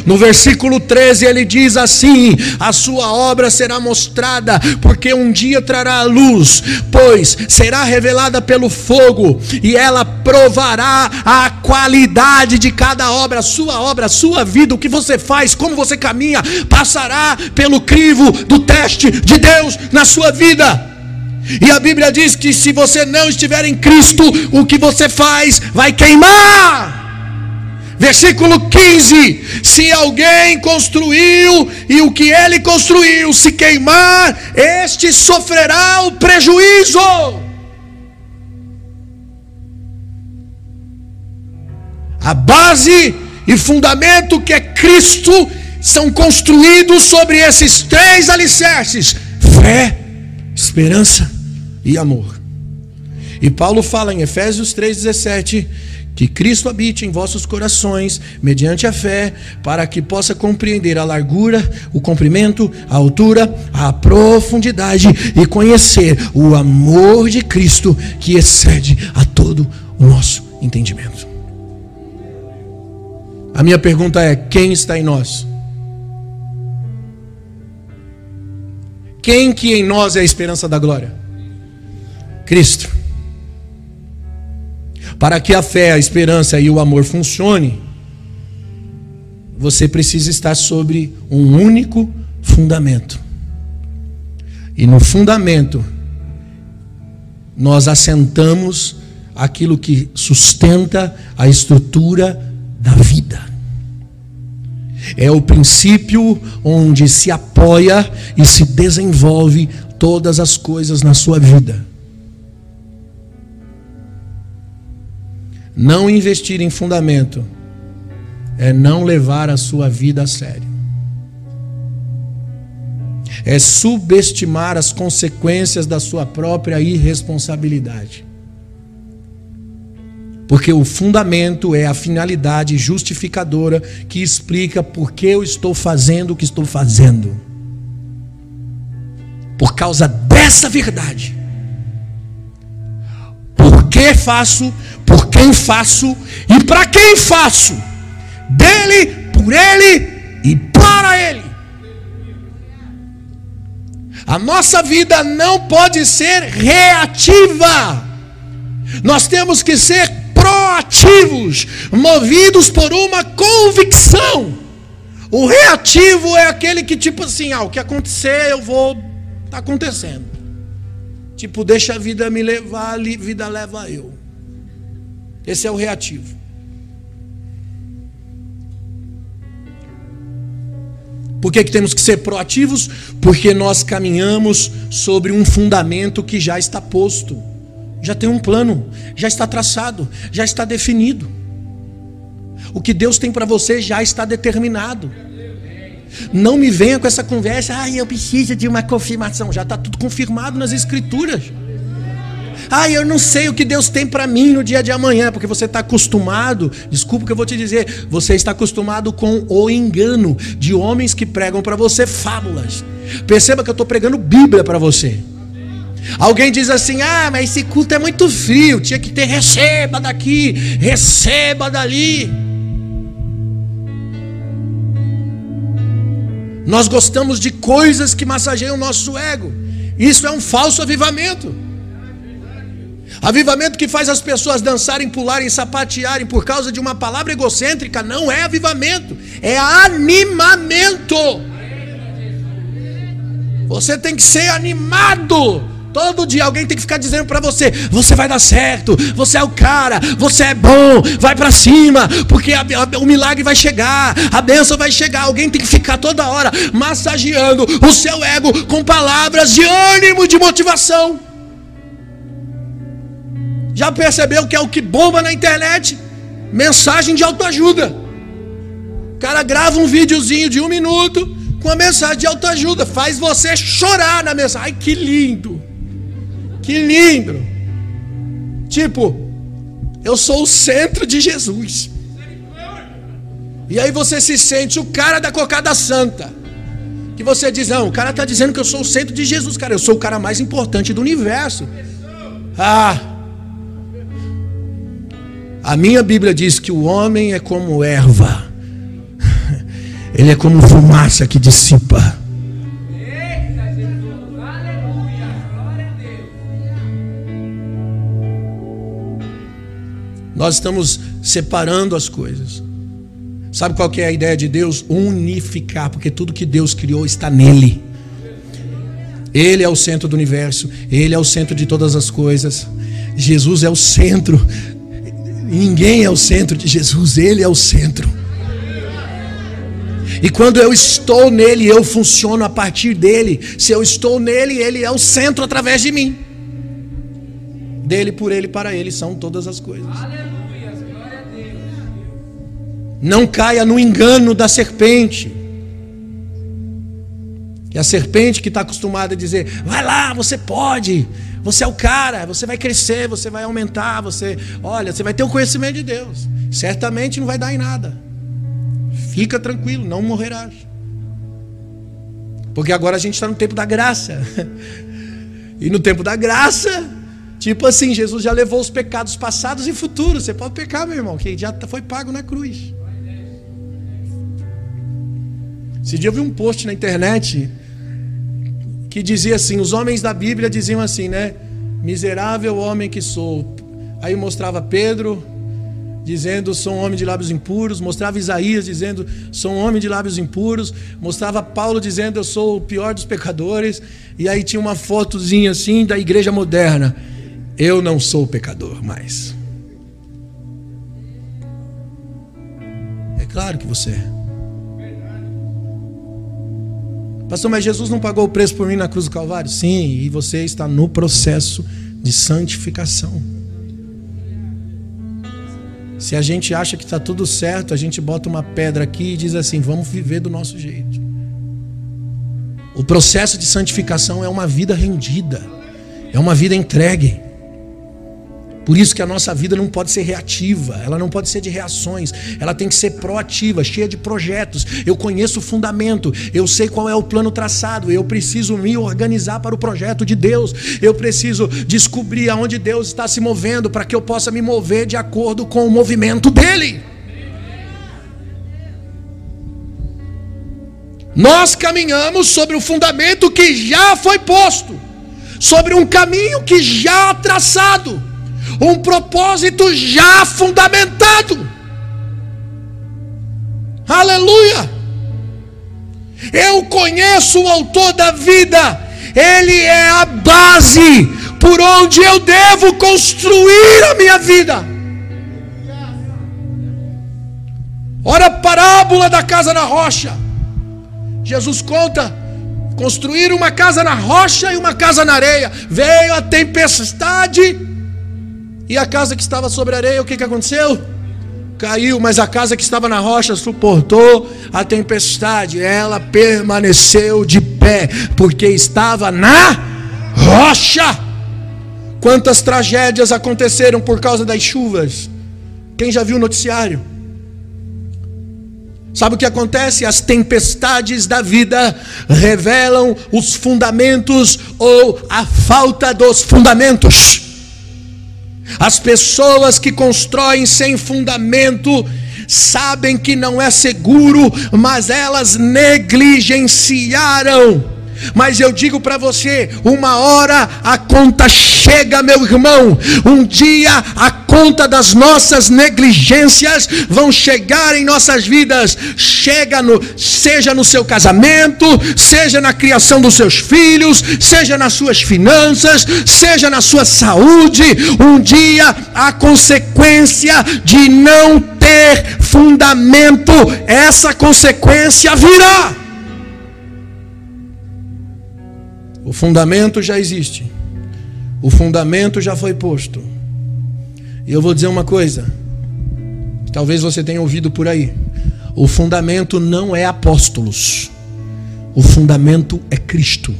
[SPEAKER 1] No versículo 13 ele diz assim: A sua obra será mostrada, porque um dia trará a luz, pois será revelada pelo fogo, e ela provará a qualidade de cada obra, sua obra, sua vida, o que você faz, como você caminha, passará pelo crivo do teste de Deus na sua vida. E a Bíblia diz que se você não estiver em Cristo, o que você faz vai queimar. Versículo 15: Se alguém construiu e o que ele construiu se queimar, este sofrerá o prejuízo. A base e fundamento que é Cristo são construídos sobre esses três alicerces: fé, esperança e amor. E Paulo fala em Efésios 3,17 que Cristo habite em vossos corações, mediante a fé, para que possa compreender a largura, o comprimento, a altura, a profundidade e conhecer o amor de Cristo que excede a todo o nosso entendimento. A minha pergunta é: quem está em nós? Quem que em nós é a esperança da glória? Cristo. Para que a fé, a esperança e o amor funcione, você precisa estar sobre um único fundamento. E no fundamento, nós assentamos aquilo que sustenta a estrutura da vida. É o princípio onde se apoia e se desenvolve todas as coisas na sua vida. Não investir em fundamento é não levar a sua vida a sério. É subestimar as consequências da sua própria irresponsabilidade. Porque o fundamento é a finalidade justificadora que explica por que eu estou fazendo o que estou fazendo. Por causa dessa verdade. Que faço, por quem faço e para quem faço. Dele, por ele e para ele. A nossa vida não pode ser reativa. Nós temos que ser proativos, movidos por uma convicção. O reativo é aquele que, tipo assim, ah, o que acontecer, eu vou. Está acontecendo. Tipo, deixa a vida me levar, a vida leva eu. Esse é o reativo. Por que, que temos que ser proativos? Porque nós caminhamos sobre um fundamento que já está posto já tem um plano, já está traçado, já está definido. O que Deus tem para você já está determinado. Não me venha com essa conversa, ah, eu preciso de uma confirmação. Já está tudo confirmado nas Escrituras. Ah, eu não sei o que Deus tem para mim no dia de amanhã, porque você está acostumado, desculpa que eu vou te dizer, você está acostumado com o engano de homens que pregam para você fábulas. Perceba que eu estou pregando Bíblia para você. Alguém diz assim: ah, mas esse culto é muito frio, tinha que ter receba daqui, receba dali. Nós gostamos de coisas que massageiam o nosso ego. Isso é um falso avivamento. Avivamento que faz as pessoas dançarem, pularem, sapatearem por causa de uma palavra egocêntrica não é avivamento, é animamento. Você tem que ser animado Todo dia alguém tem que ficar dizendo para você: você vai dar certo, você é o cara, você é bom, vai para cima, porque a, a, o milagre vai chegar, a bênção vai chegar. Alguém tem que ficar toda hora massageando o seu ego com palavras de ânimo, de motivação. Já percebeu que é o que bomba na internet? Mensagem de autoajuda. O cara grava um videozinho de um minuto com a mensagem de autoajuda, faz você chorar na mensagem. Ai, que lindo! Que lindo! Tipo, eu sou o centro de Jesus. E aí você se sente o cara da cocada santa. Que você diz, não, o cara está dizendo que eu sou o centro de Jesus, cara. Eu sou o cara mais importante do universo. Ah! A minha Bíblia diz que o homem é como erva. Ele é como fumaça que dissipa. Nós estamos separando as coisas. Sabe qual é a ideia de Deus? Unificar, porque tudo que Deus criou está nele. Ele é o centro do universo, ele é o centro de todas as coisas. Jesus é o centro. Ninguém é o centro de Jesus, ele é o centro. E quando eu estou nele, eu funciono a partir dele. Se eu estou nele, ele é o centro através de mim. Dele, por ele, para ele são todas as coisas. Não caia no engano da serpente. Que a serpente que está acostumada a dizer: vai lá, você pode, você é o cara, você vai crescer, você vai aumentar, você, olha, você vai ter o conhecimento de Deus. Certamente não vai dar em nada. Fica tranquilo, não morrerás. Porque agora a gente está no tempo da graça. E no tempo da graça, Tipo assim, Jesus já levou os pecados passados e futuros. Você pode pecar, meu irmão, que já foi pago na cruz. Esse dia eu vi um post na internet que dizia assim: os homens da Bíblia diziam assim, né? Miserável homem que sou. Aí mostrava Pedro, dizendo: Sou um homem de lábios impuros. Mostrava Isaías dizendo: Sou um homem de lábios impuros. Mostrava Paulo dizendo: Eu sou o pior dos pecadores. E aí tinha uma fotozinha assim da igreja moderna. Eu não sou pecador mais. É claro que você é. Pastor, mas Jesus não pagou o preço por mim na cruz do Calvário? Sim, e você está no processo de santificação. Se a gente acha que está tudo certo, a gente bota uma pedra aqui e diz assim: vamos viver do nosso jeito. O processo de santificação é uma vida rendida, é uma vida entregue. Por isso que a nossa vida não pode ser reativa, ela não pode ser de reações, ela tem que ser proativa, cheia de projetos. Eu conheço o fundamento, eu sei qual é o plano traçado, eu preciso me organizar para o projeto de Deus, eu preciso descobrir aonde Deus está se movendo para que eu possa me mover de acordo com o movimento dele. Nós caminhamos sobre o fundamento que já foi posto, sobre um caminho que já traçado um propósito já fundamentado. Aleluia! Eu conheço o autor da vida, ele é a base por onde eu devo construir a minha vida. Ora, a parábola da casa na rocha. Jesus conta construir uma casa na rocha e uma casa na areia. Veio a tempestade e a casa que estava sobre areia, o que, que aconteceu? Caiu, mas a casa que estava na rocha suportou a tempestade. Ela permaneceu de pé, porque estava na rocha. Quantas tragédias aconteceram por causa das chuvas? Quem já viu o noticiário? Sabe o que acontece? As tempestades da vida revelam os fundamentos ou a falta dos fundamentos. As pessoas que constroem sem fundamento sabem que não é seguro, mas elas negligenciaram mas eu digo para você: uma hora a conta chega, meu irmão. Um dia a conta das nossas negligências vão chegar em nossas vidas. Chega no, seja no seu casamento, seja na criação dos seus filhos, seja nas suas finanças, seja na sua saúde. Um dia a consequência de não ter fundamento, essa consequência virá. O fundamento já existe. O fundamento já foi posto. E eu vou dizer uma coisa. Talvez você tenha ouvido por aí. O fundamento não é apóstolos. O fundamento é Cristo.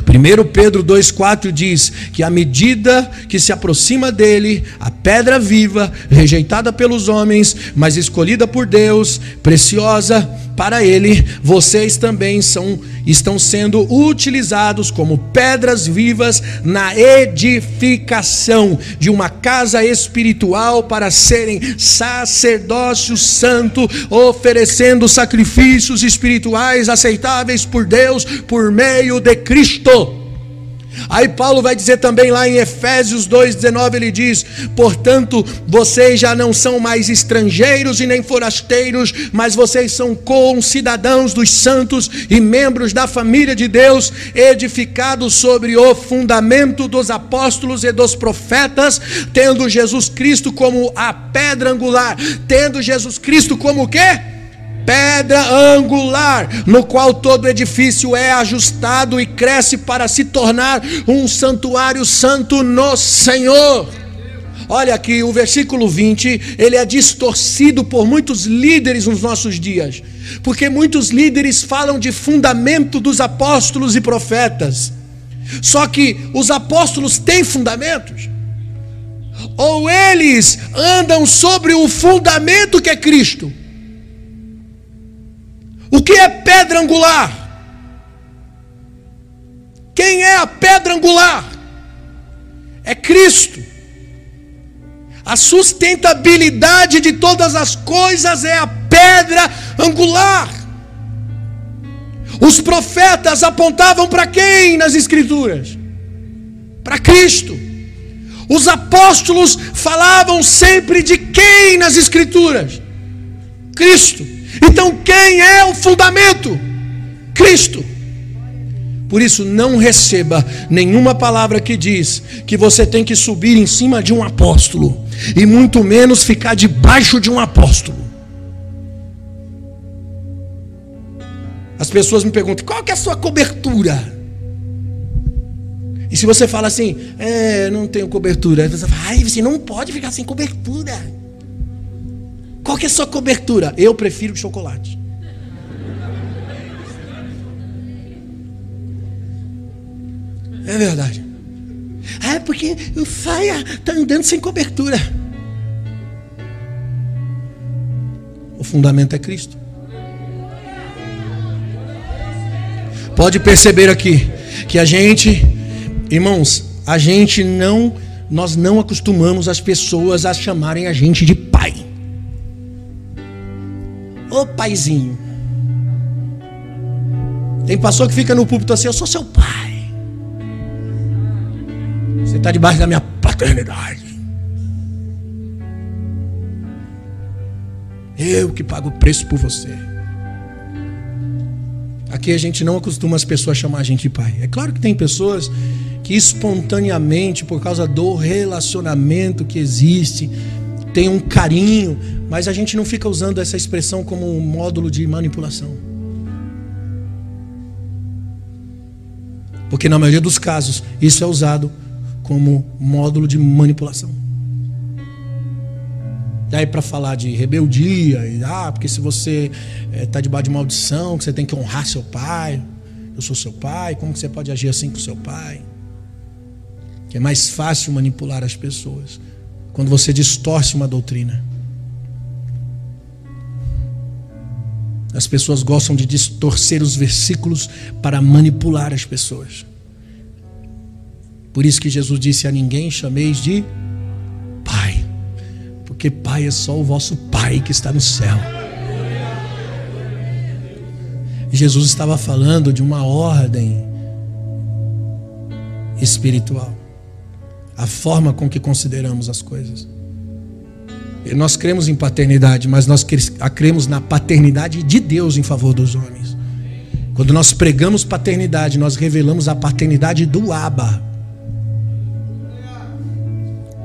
[SPEAKER 1] 1 Pedro 2,4 diz que à medida que se aproxima dele, a pedra viva, rejeitada pelos homens, mas escolhida por Deus, preciosa para ele, vocês também são, estão sendo utilizados como pedras vivas na edificação de uma casa espiritual para serem sacerdócio santo, oferecendo sacrifícios espirituais aceitáveis por Deus por meio de Cristo. Aí Paulo vai dizer também lá em Efésios 2,19: ele diz: Portanto, vocês já não são mais estrangeiros e nem forasteiros, mas vocês são concidadãos dos santos e membros da família de Deus, edificados sobre o fundamento dos apóstolos e dos profetas, tendo Jesus Cristo como a pedra angular, tendo Jesus Cristo como o quê? Pedra angular, no qual todo edifício é ajustado e cresce para se tornar um santuário santo no Senhor. Olha aqui, o versículo 20, ele é distorcido por muitos líderes nos nossos dias, porque muitos líderes falam de fundamento dos apóstolos e profetas. Só que os apóstolos têm fundamentos? Ou eles andam sobre o fundamento que é Cristo? O que é pedra angular? Quem é a pedra angular? É Cristo. A sustentabilidade de todas as coisas é a pedra angular. Os profetas apontavam para quem nas Escrituras? Para Cristo. Os apóstolos falavam sempre de quem nas Escrituras? Cristo. Então, quem é o fundamento? Cristo. Por isso, não receba nenhuma palavra que diz que você tem que subir em cima de um apóstolo, e muito menos ficar debaixo de um apóstolo. As pessoas me perguntam: qual que é a sua cobertura? E se você fala assim, é, não tenho cobertura, você fala, ai, você não pode ficar sem cobertura. Qual que é a sua cobertura? Eu prefiro chocolate. É verdade. Ah, é porque o Faia está andando sem cobertura. O fundamento é Cristo. Pode perceber aqui que a gente, irmãos, a gente não, nós não acostumamos as pessoas a chamarem a gente de paizinho. Tem pastor que fica no púlpito assim, eu sou seu pai. Você está debaixo da minha paternidade. Eu que pago o preço por você. Aqui a gente não acostuma as pessoas a chamar a gente de pai. É claro que tem pessoas que espontaneamente, por causa do relacionamento que existe, tem um carinho, mas a gente não fica usando essa expressão como um módulo de manipulação. Porque na maioria dos casos, isso é usado como módulo de manipulação. Daí para falar de rebeldia, e, ah, porque se você está eh, debaixo de maldição, que você tem que honrar seu pai, eu sou seu pai, como que você pode agir assim com seu pai? Que é mais fácil manipular as pessoas quando você distorce uma doutrina. As pessoas gostam de distorcer os versículos para manipular as pessoas. Por isso que Jesus disse a ninguém chameis de Pai, porque Pai é só o vosso Pai que está no céu. Jesus estava falando de uma ordem espiritual, a forma com que consideramos as coisas. Nós cremos em paternidade, mas nós cremos na paternidade de Deus em favor dos homens. Quando nós pregamos paternidade, nós revelamos a paternidade do Abba.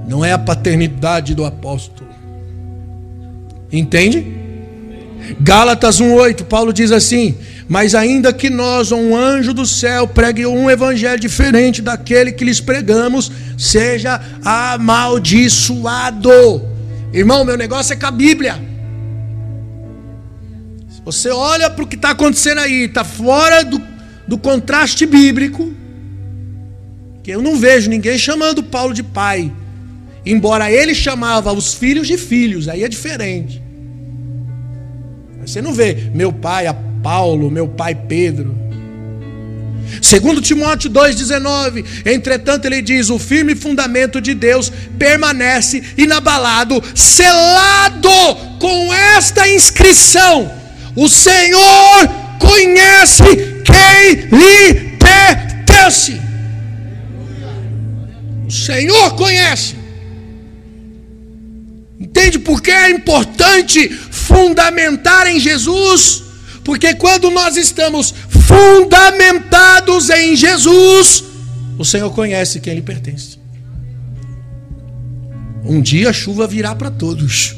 [SPEAKER 1] Não é a paternidade do apóstolo. Entende? Gálatas 1:8, Paulo diz assim: "Mas ainda que nós ou um anjo do céu pregue um evangelho diferente daquele que lhes pregamos, seja amaldiçoado." Irmão, meu negócio é com a Bíblia. Você olha para o que está acontecendo aí, está fora do, do contraste bíblico, que eu não vejo ninguém chamando Paulo de pai. Embora ele chamava os filhos de filhos, aí é diferente. Você não vê meu pai Paulo, meu pai Pedro. Segundo Timóteo 2,19, entretanto ele diz: o firme fundamento de Deus permanece inabalado, selado com esta inscrição: o Senhor conhece quem lhe pertence. O Senhor conhece. Entende por que é importante fundamentar em Jesus? Porque quando nós estamos fundamentados em Jesus, o Senhor conhece quem lhe pertence. Um dia a chuva virá para todos.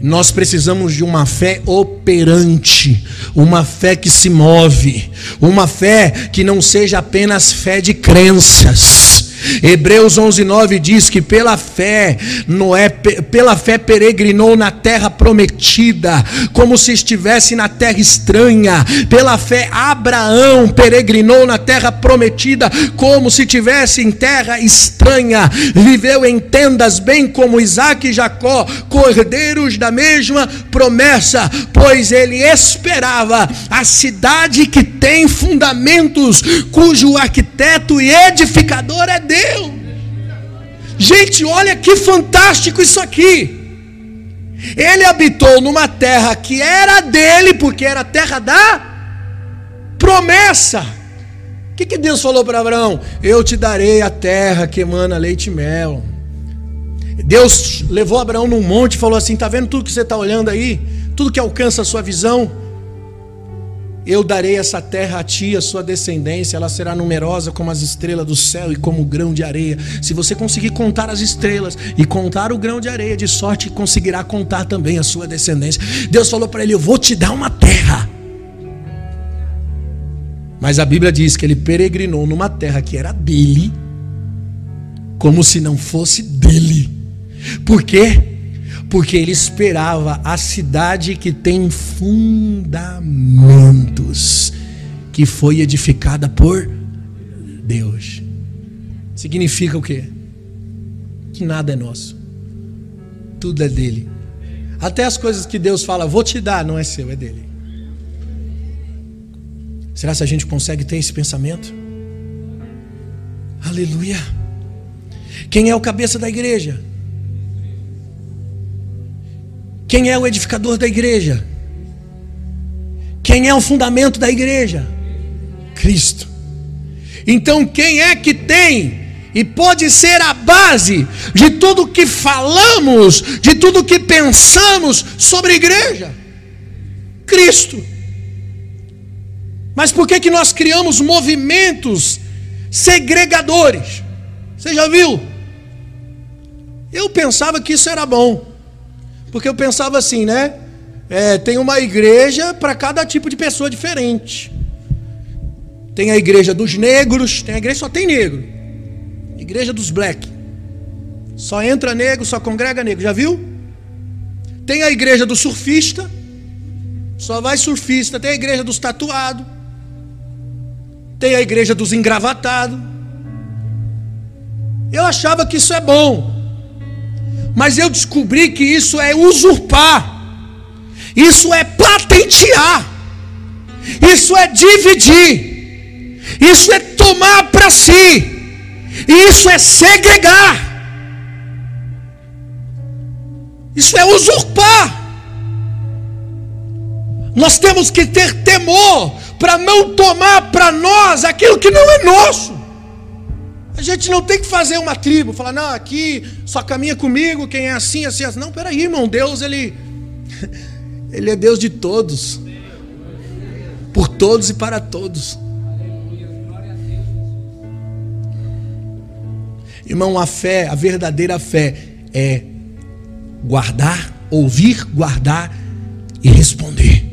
[SPEAKER 1] Nós precisamos de uma fé operante, uma fé que se move, uma fé que não seja apenas fé de crenças Hebreus 11:9 diz que pela fé Noé pela fé peregrinou na terra prometida, como se estivesse na terra estranha. Pela fé Abraão peregrinou na terra prometida, como se estivesse em terra estranha. Viveu em tendas bem como Isaac e Jacó, cordeiros da mesma promessa, pois ele esperava a cidade que tem fundamentos, cujo arquiteto e edificador é Deus. Deus. Gente, olha que fantástico isso aqui. Ele habitou numa terra que era dele, porque era a terra da promessa. O que, que Deus falou para Abraão? Eu te darei a terra que emana leite e mel. Deus levou Abraão num monte e falou assim: Está vendo tudo que você está olhando aí? Tudo que alcança a sua visão? Eu darei essa terra a ti, a sua descendência, ela será numerosa como as estrelas do céu e como o grão de areia. Se você conseguir contar as estrelas e contar o grão de areia, de sorte conseguirá contar também a sua descendência. Deus falou para ele: Eu vou te dar uma terra. Mas a Bíblia diz que ele peregrinou numa terra que era dele, como se não fosse dele. Por quê? Porque ele esperava a cidade que tem fundamentos, que foi edificada por Deus. Significa o quê? Que nada é nosso, tudo é dele. Até as coisas que Deus fala, vou te dar, não é seu, é dele. Será que a gente consegue ter esse pensamento? Aleluia. Quem é o cabeça da igreja? Quem é o edificador da igreja? Quem é o fundamento da igreja? Cristo. Então, quem é que tem e pode ser a base de tudo que falamos, de tudo que pensamos sobre a igreja? Cristo. Mas por que, que nós criamos movimentos segregadores? Você já viu? Eu pensava que isso era bom. Porque eu pensava assim, né? É, tem uma igreja para cada tipo de pessoa diferente. Tem a igreja dos negros, tem a igreja só tem negro. Igreja dos black. Só entra negro, só congrega negro. Já viu? Tem a igreja do surfista. Só vai surfista. Tem a igreja dos tatuados. Tem a igreja dos engravatados. Eu achava que isso é bom. Mas eu descobri que isso é usurpar, isso é patentear, isso é dividir, isso é tomar para si, isso é segregar, isso é usurpar. Nós temos que ter temor para não tomar para nós aquilo que não é nosso. A gente não tem que fazer uma tribo, falar, não, aqui só caminha comigo, quem é assim, assim, assim. Não, peraí, irmão, Deus, ele, ele é Deus de todos, por todos e para todos. Irmão, a fé, a verdadeira fé é guardar, ouvir, guardar e responder.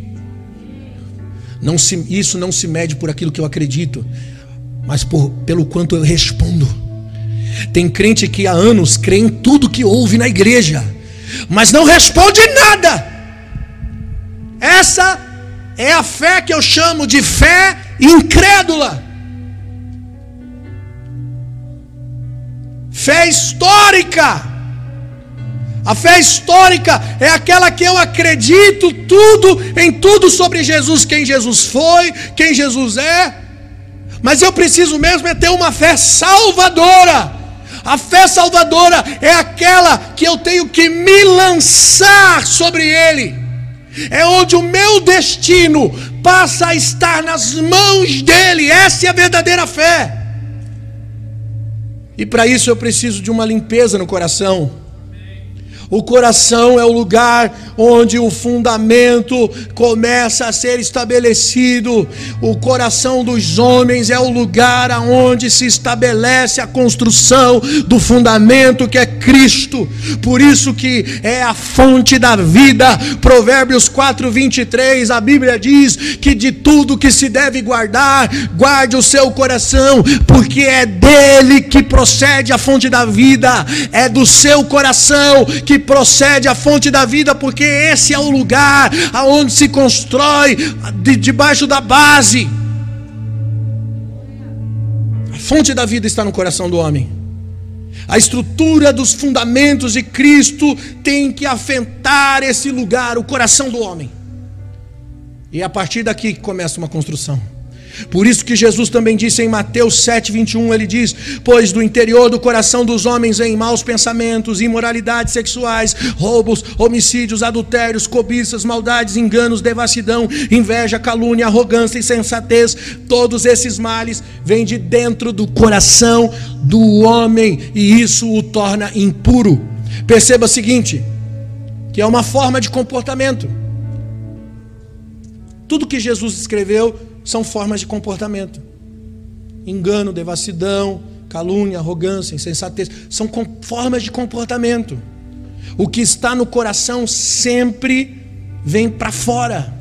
[SPEAKER 1] Não se, isso não se mede por aquilo que eu acredito, mas por, pelo quanto eu respondo. Tem crente que há anos crê em tudo que ouve na igreja, mas não responde nada. Essa é a fé que eu chamo de fé incrédula. Fé histórica. A fé histórica é aquela que eu acredito tudo em tudo sobre Jesus, quem Jesus foi, quem Jesus é, mas eu preciso mesmo é ter uma fé salvadora. A fé salvadora é aquela que eu tenho que me lançar sobre Ele. É onde o meu destino passa a estar nas mãos dele. Essa é a verdadeira fé. E para isso eu preciso de uma limpeza no coração. O coração é o lugar onde o fundamento começa a ser estabelecido. O coração dos homens é o lugar aonde se estabelece a construção do fundamento que é Cristo. Por isso que é a fonte da vida. Provérbios 4:23, a Bíblia diz que de tudo que se deve guardar, guarde o seu coração, porque é dele que procede a fonte da vida. É do seu coração que procede a fonte da vida, porque esse é o lugar aonde se constrói de, debaixo da base. A fonte da vida está no coração do homem. A estrutura dos fundamentos de Cristo tem que afetar esse lugar, o coração do homem. E é a partir daqui começa uma construção. Por isso que Jesus também disse em Mateus 7, 21, ele diz: Pois do interior do coração dos homens vêm maus pensamentos, imoralidades sexuais, roubos, homicídios, adultérios, cobiças, maldades, enganos, devassidão, inveja, calúnia, arrogância, insensatez. Todos esses males vêm de dentro do coração do homem e isso o torna impuro. Perceba o seguinte: que é uma forma de comportamento. Tudo que Jesus escreveu são formas de comportamento. Engano, devassidão, calúnia, arrogância, insensatez, são formas de comportamento. O que está no coração sempre vem para fora.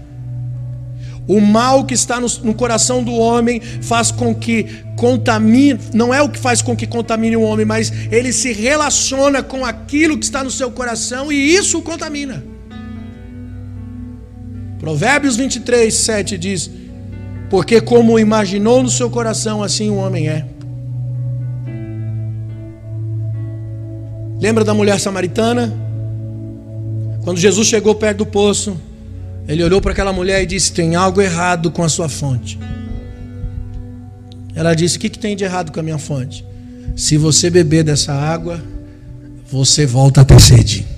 [SPEAKER 1] O mal que está no, no, coração do homem faz com que contamine, não é o que faz com que contamine o homem, mas ele se relaciona com aquilo que está no seu coração e isso o contamina. Provérbios 23, 7 diz: Porque como imaginou no seu coração, assim o homem é. Lembra da mulher samaritana? Quando Jesus chegou perto do poço, ele olhou para aquela mulher e disse: Tem algo errado com a sua fonte. Ela disse: O que, que tem de errado com a minha fonte? Se você beber dessa água, você volta a ter sede.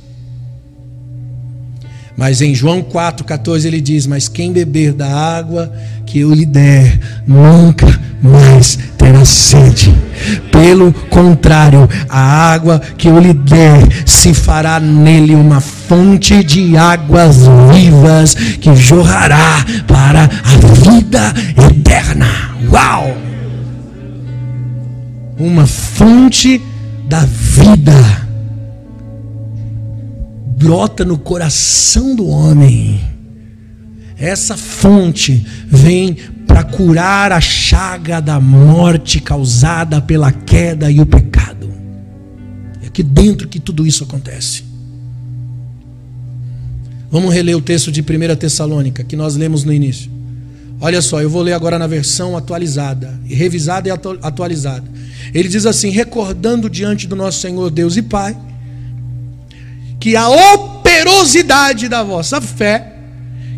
[SPEAKER 1] Mas em João 4,14 ele diz: Mas quem beber da água que eu lhe der, nunca mais terá sede. Pelo contrário, a água que eu lhe der se fará nele uma fonte de águas vivas que jorrará para a vida eterna. Uau! Uma fonte da vida brota no coração do homem. Essa fonte vem para curar a chaga da morte causada pela queda e o pecado. É aqui dentro que tudo isso acontece. Vamos reler o texto de 1 Tessalônica que nós lemos no início. Olha só, eu vou ler agora na versão atualizada, revisada e atualizada. Ele diz assim: recordando diante do nosso Senhor Deus e Pai que a operosidade da vossa fé,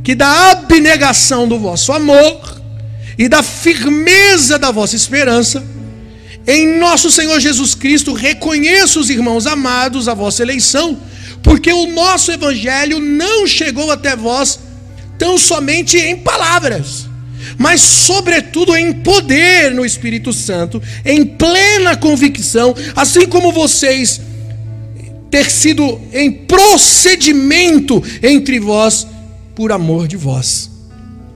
[SPEAKER 1] que da abnegação do vosso amor e da firmeza da vossa esperança, em nosso Senhor Jesus Cristo, reconheço os irmãos amados a vossa eleição, porque o nosso evangelho não chegou até vós tão somente em palavras, mas sobretudo em poder no Espírito Santo, em plena convicção, assim como vocês ter sido em procedimento entre vós por amor de vós.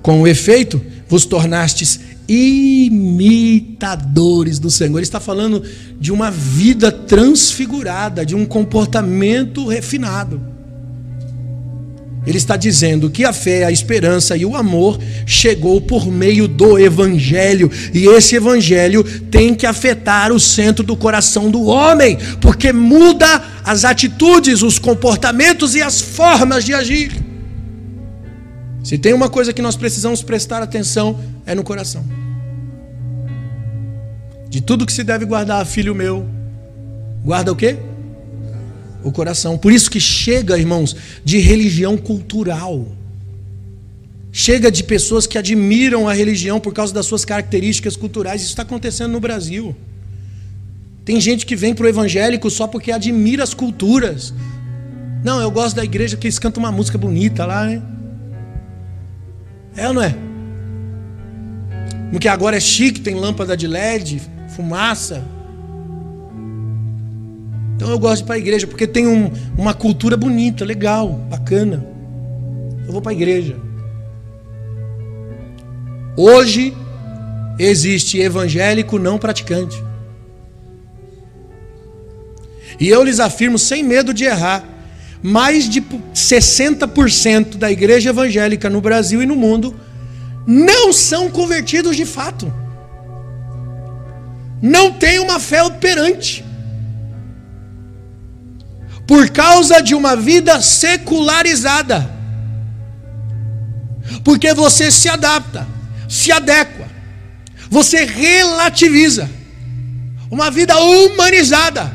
[SPEAKER 1] Com o efeito, vos tornastes imitadores do Senhor. Ele está falando de uma vida transfigurada, de um comportamento refinado. Ele está dizendo que a fé, a esperança e o amor chegou por meio do evangelho, e esse evangelho tem que afetar o centro do coração do homem, porque muda as atitudes, os comportamentos e as formas de agir. Se tem uma coisa que nós precisamos prestar atenção é no coração. De tudo que se deve guardar, filho meu, guarda o quê? O coração. Por isso que chega, irmãos, de religião cultural. Chega de pessoas que admiram a religião por causa das suas características culturais. Isso está acontecendo no Brasil. Tem gente que vem para o evangélico só porque admira as culturas. Não, eu gosto da igreja que eles cantam uma música bonita lá, né? É ou não é? Porque agora é chique, tem lâmpada de LED, fumaça. Então eu gosto de ir para a igreja porque tem um, uma cultura bonita, legal, bacana. Eu vou para a igreja. Hoje existe evangélico não praticante. E eu lhes afirmo sem medo de errar, mais de 60% da igreja evangélica no Brasil e no mundo não são convertidos de fato. Não tem uma fé operante por causa de uma vida secularizada. Porque você se adapta, se adequa, você relativiza. Uma vida humanizada.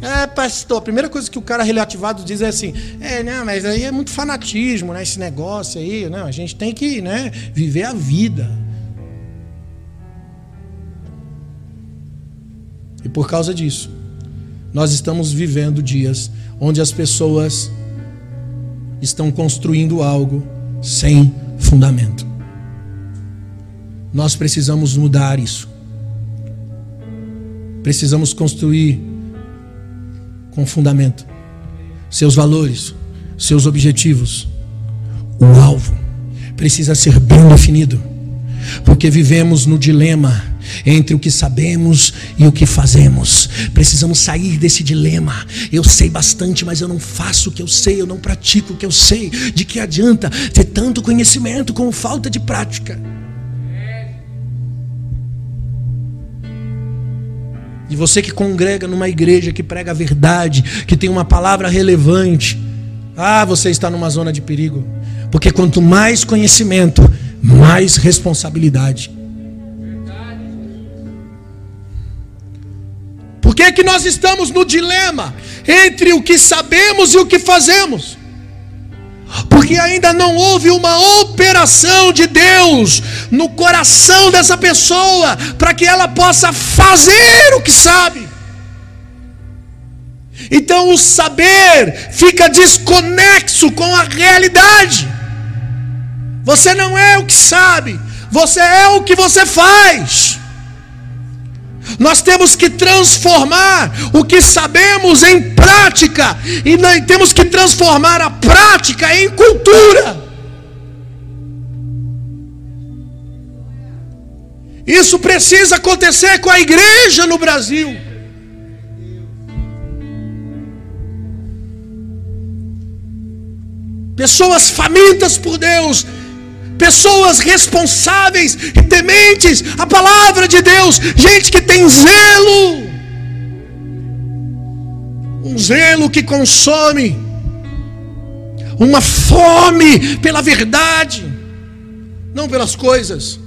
[SPEAKER 1] É, pastor, a primeira coisa que o cara relativado diz é assim: é, não, mas aí é muito fanatismo, né? Esse negócio aí, não, a gente tem que né, viver a vida. E por causa disso, nós estamos vivendo dias onde as pessoas estão construindo algo sem fundamento. Nós precisamos mudar isso. Precisamos construir com fundamento seus valores, seus objetivos. O alvo precisa ser bem definido, porque vivemos no dilema entre o que sabemos e o que fazemos. Precisamos sair desse dilema. Eu sei bastante, mas eu não faço o que eu sei, eu não pratico o que eu sei. De que adianta ter tanto conhecimento com falta de prática? E você que congrega numa igreja que prega a verdade, que tem uma palavra relevante, ah, você está numa zona de perigo. Porque quanto mais conhecimento, mais responsabilidade. Que, é que nós estamos no dilema entre o que sabemos e o que fazemos? Porque ainda não houve uma operação de Deus no coração dessa pessoa para que ela possa fazer o que sabe. Então o saber fica desconexo com a realidade. Você não é o que sabe, você é o que você faz. Nós temos que transformar o que sabemos em prática, e nós temos que transformar a prática em cultura. Isso precisa acontecer com a igreja no Brasil. Pessoas famintas por Deus, pessoas responsáveis e tementes a palavra de Deus, gente que tem zelo, um zelo que consome, uma fome pela verdade, não pelas coisas,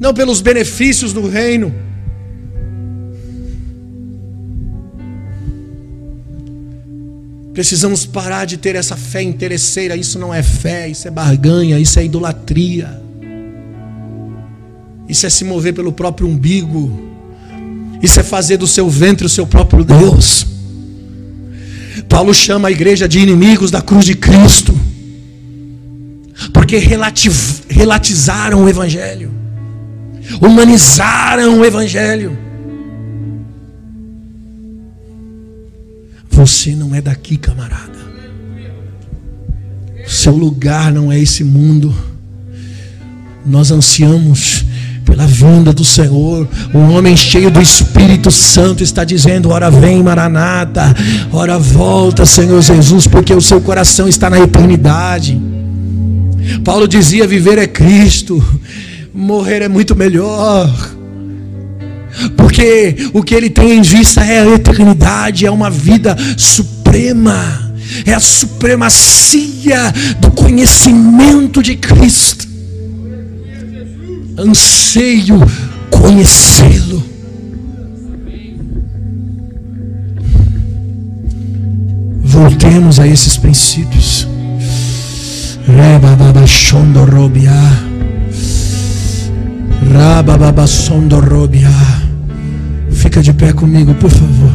[SPEAKER 1] não pelos benefícios do reino. Precisamos parar de ter essa fé interesseira. Isso não é fé, isso é barganha, isso é idolatria. Isso é se mover pelo próprio umbigo. Isso é fazer do seu ventre o seu próprio Deus. Paulo chama a igreja de inimigos da cruz de Cristo. Porque relativizaram o Evangelho, humanizaram o Evangelho. Você não é daqui, camarada. Seu lugar não é esse mundo. Nós ansiamos pela vinda do Senhor. O homem cheio do Espírito Santo está dizendo: Ora vem, Maranata, ora volta, Senhor Jesus, porque o seu coração está na eternidade. Paulo dizia: Viver é Cristo, morrer é muito melhor. Porque o que ele tem em vista é a eternidade, é uma vida suprema, é a supremacia do conhecimento de Cristo. Anseio conhecê-lo. Voltemos a esses princípios. Reba babachondorobiá. Fica de pé comigo, por favor.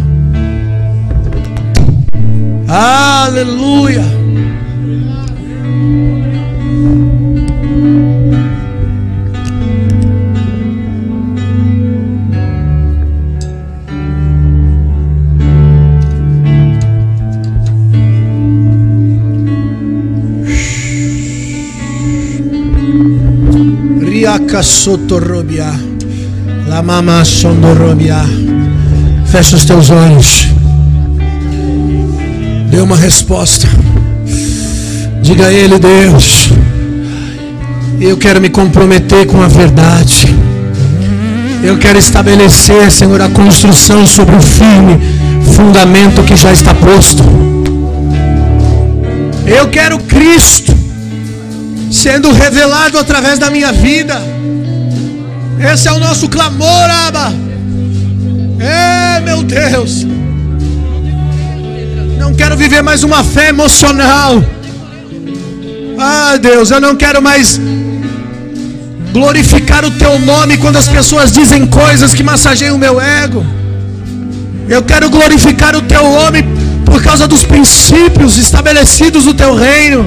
[SPEAKER 1] Aleluia. Riaca sotorobia. Fecha os teus olhos. Dê uma resposta. Diga a Ele, Deus. Eu quero me comprometer com a verdade. Eu quero estabelecer, Senhor, a construção sobre o firme fundamento que já está posto. Eu quero Cristo sendo revelado através da minha vida. Esse é o nosso clamor, Aba. É, meu Deus. Não quero viver mais uma fé emocional. Ah, Deus, eu não quero mais glorificar o teu nome quando as pessoas dizem coisas que massageiam o meu ego. Eu quero glorificar o teu nome por causa dos princípios estabelecidos no teu reino.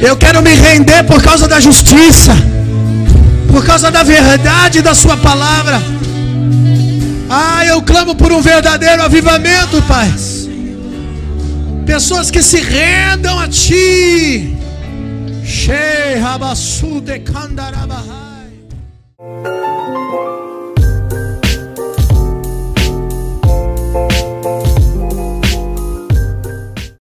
[SPEAKER 1] Eu quero me render por causa da justiça, por causa da verdade da Sua palavra. Ah, eu clamo por um verdadeiro avivamento, Pai. Pessoas que se rendam a Ti. Shei Rabasu de.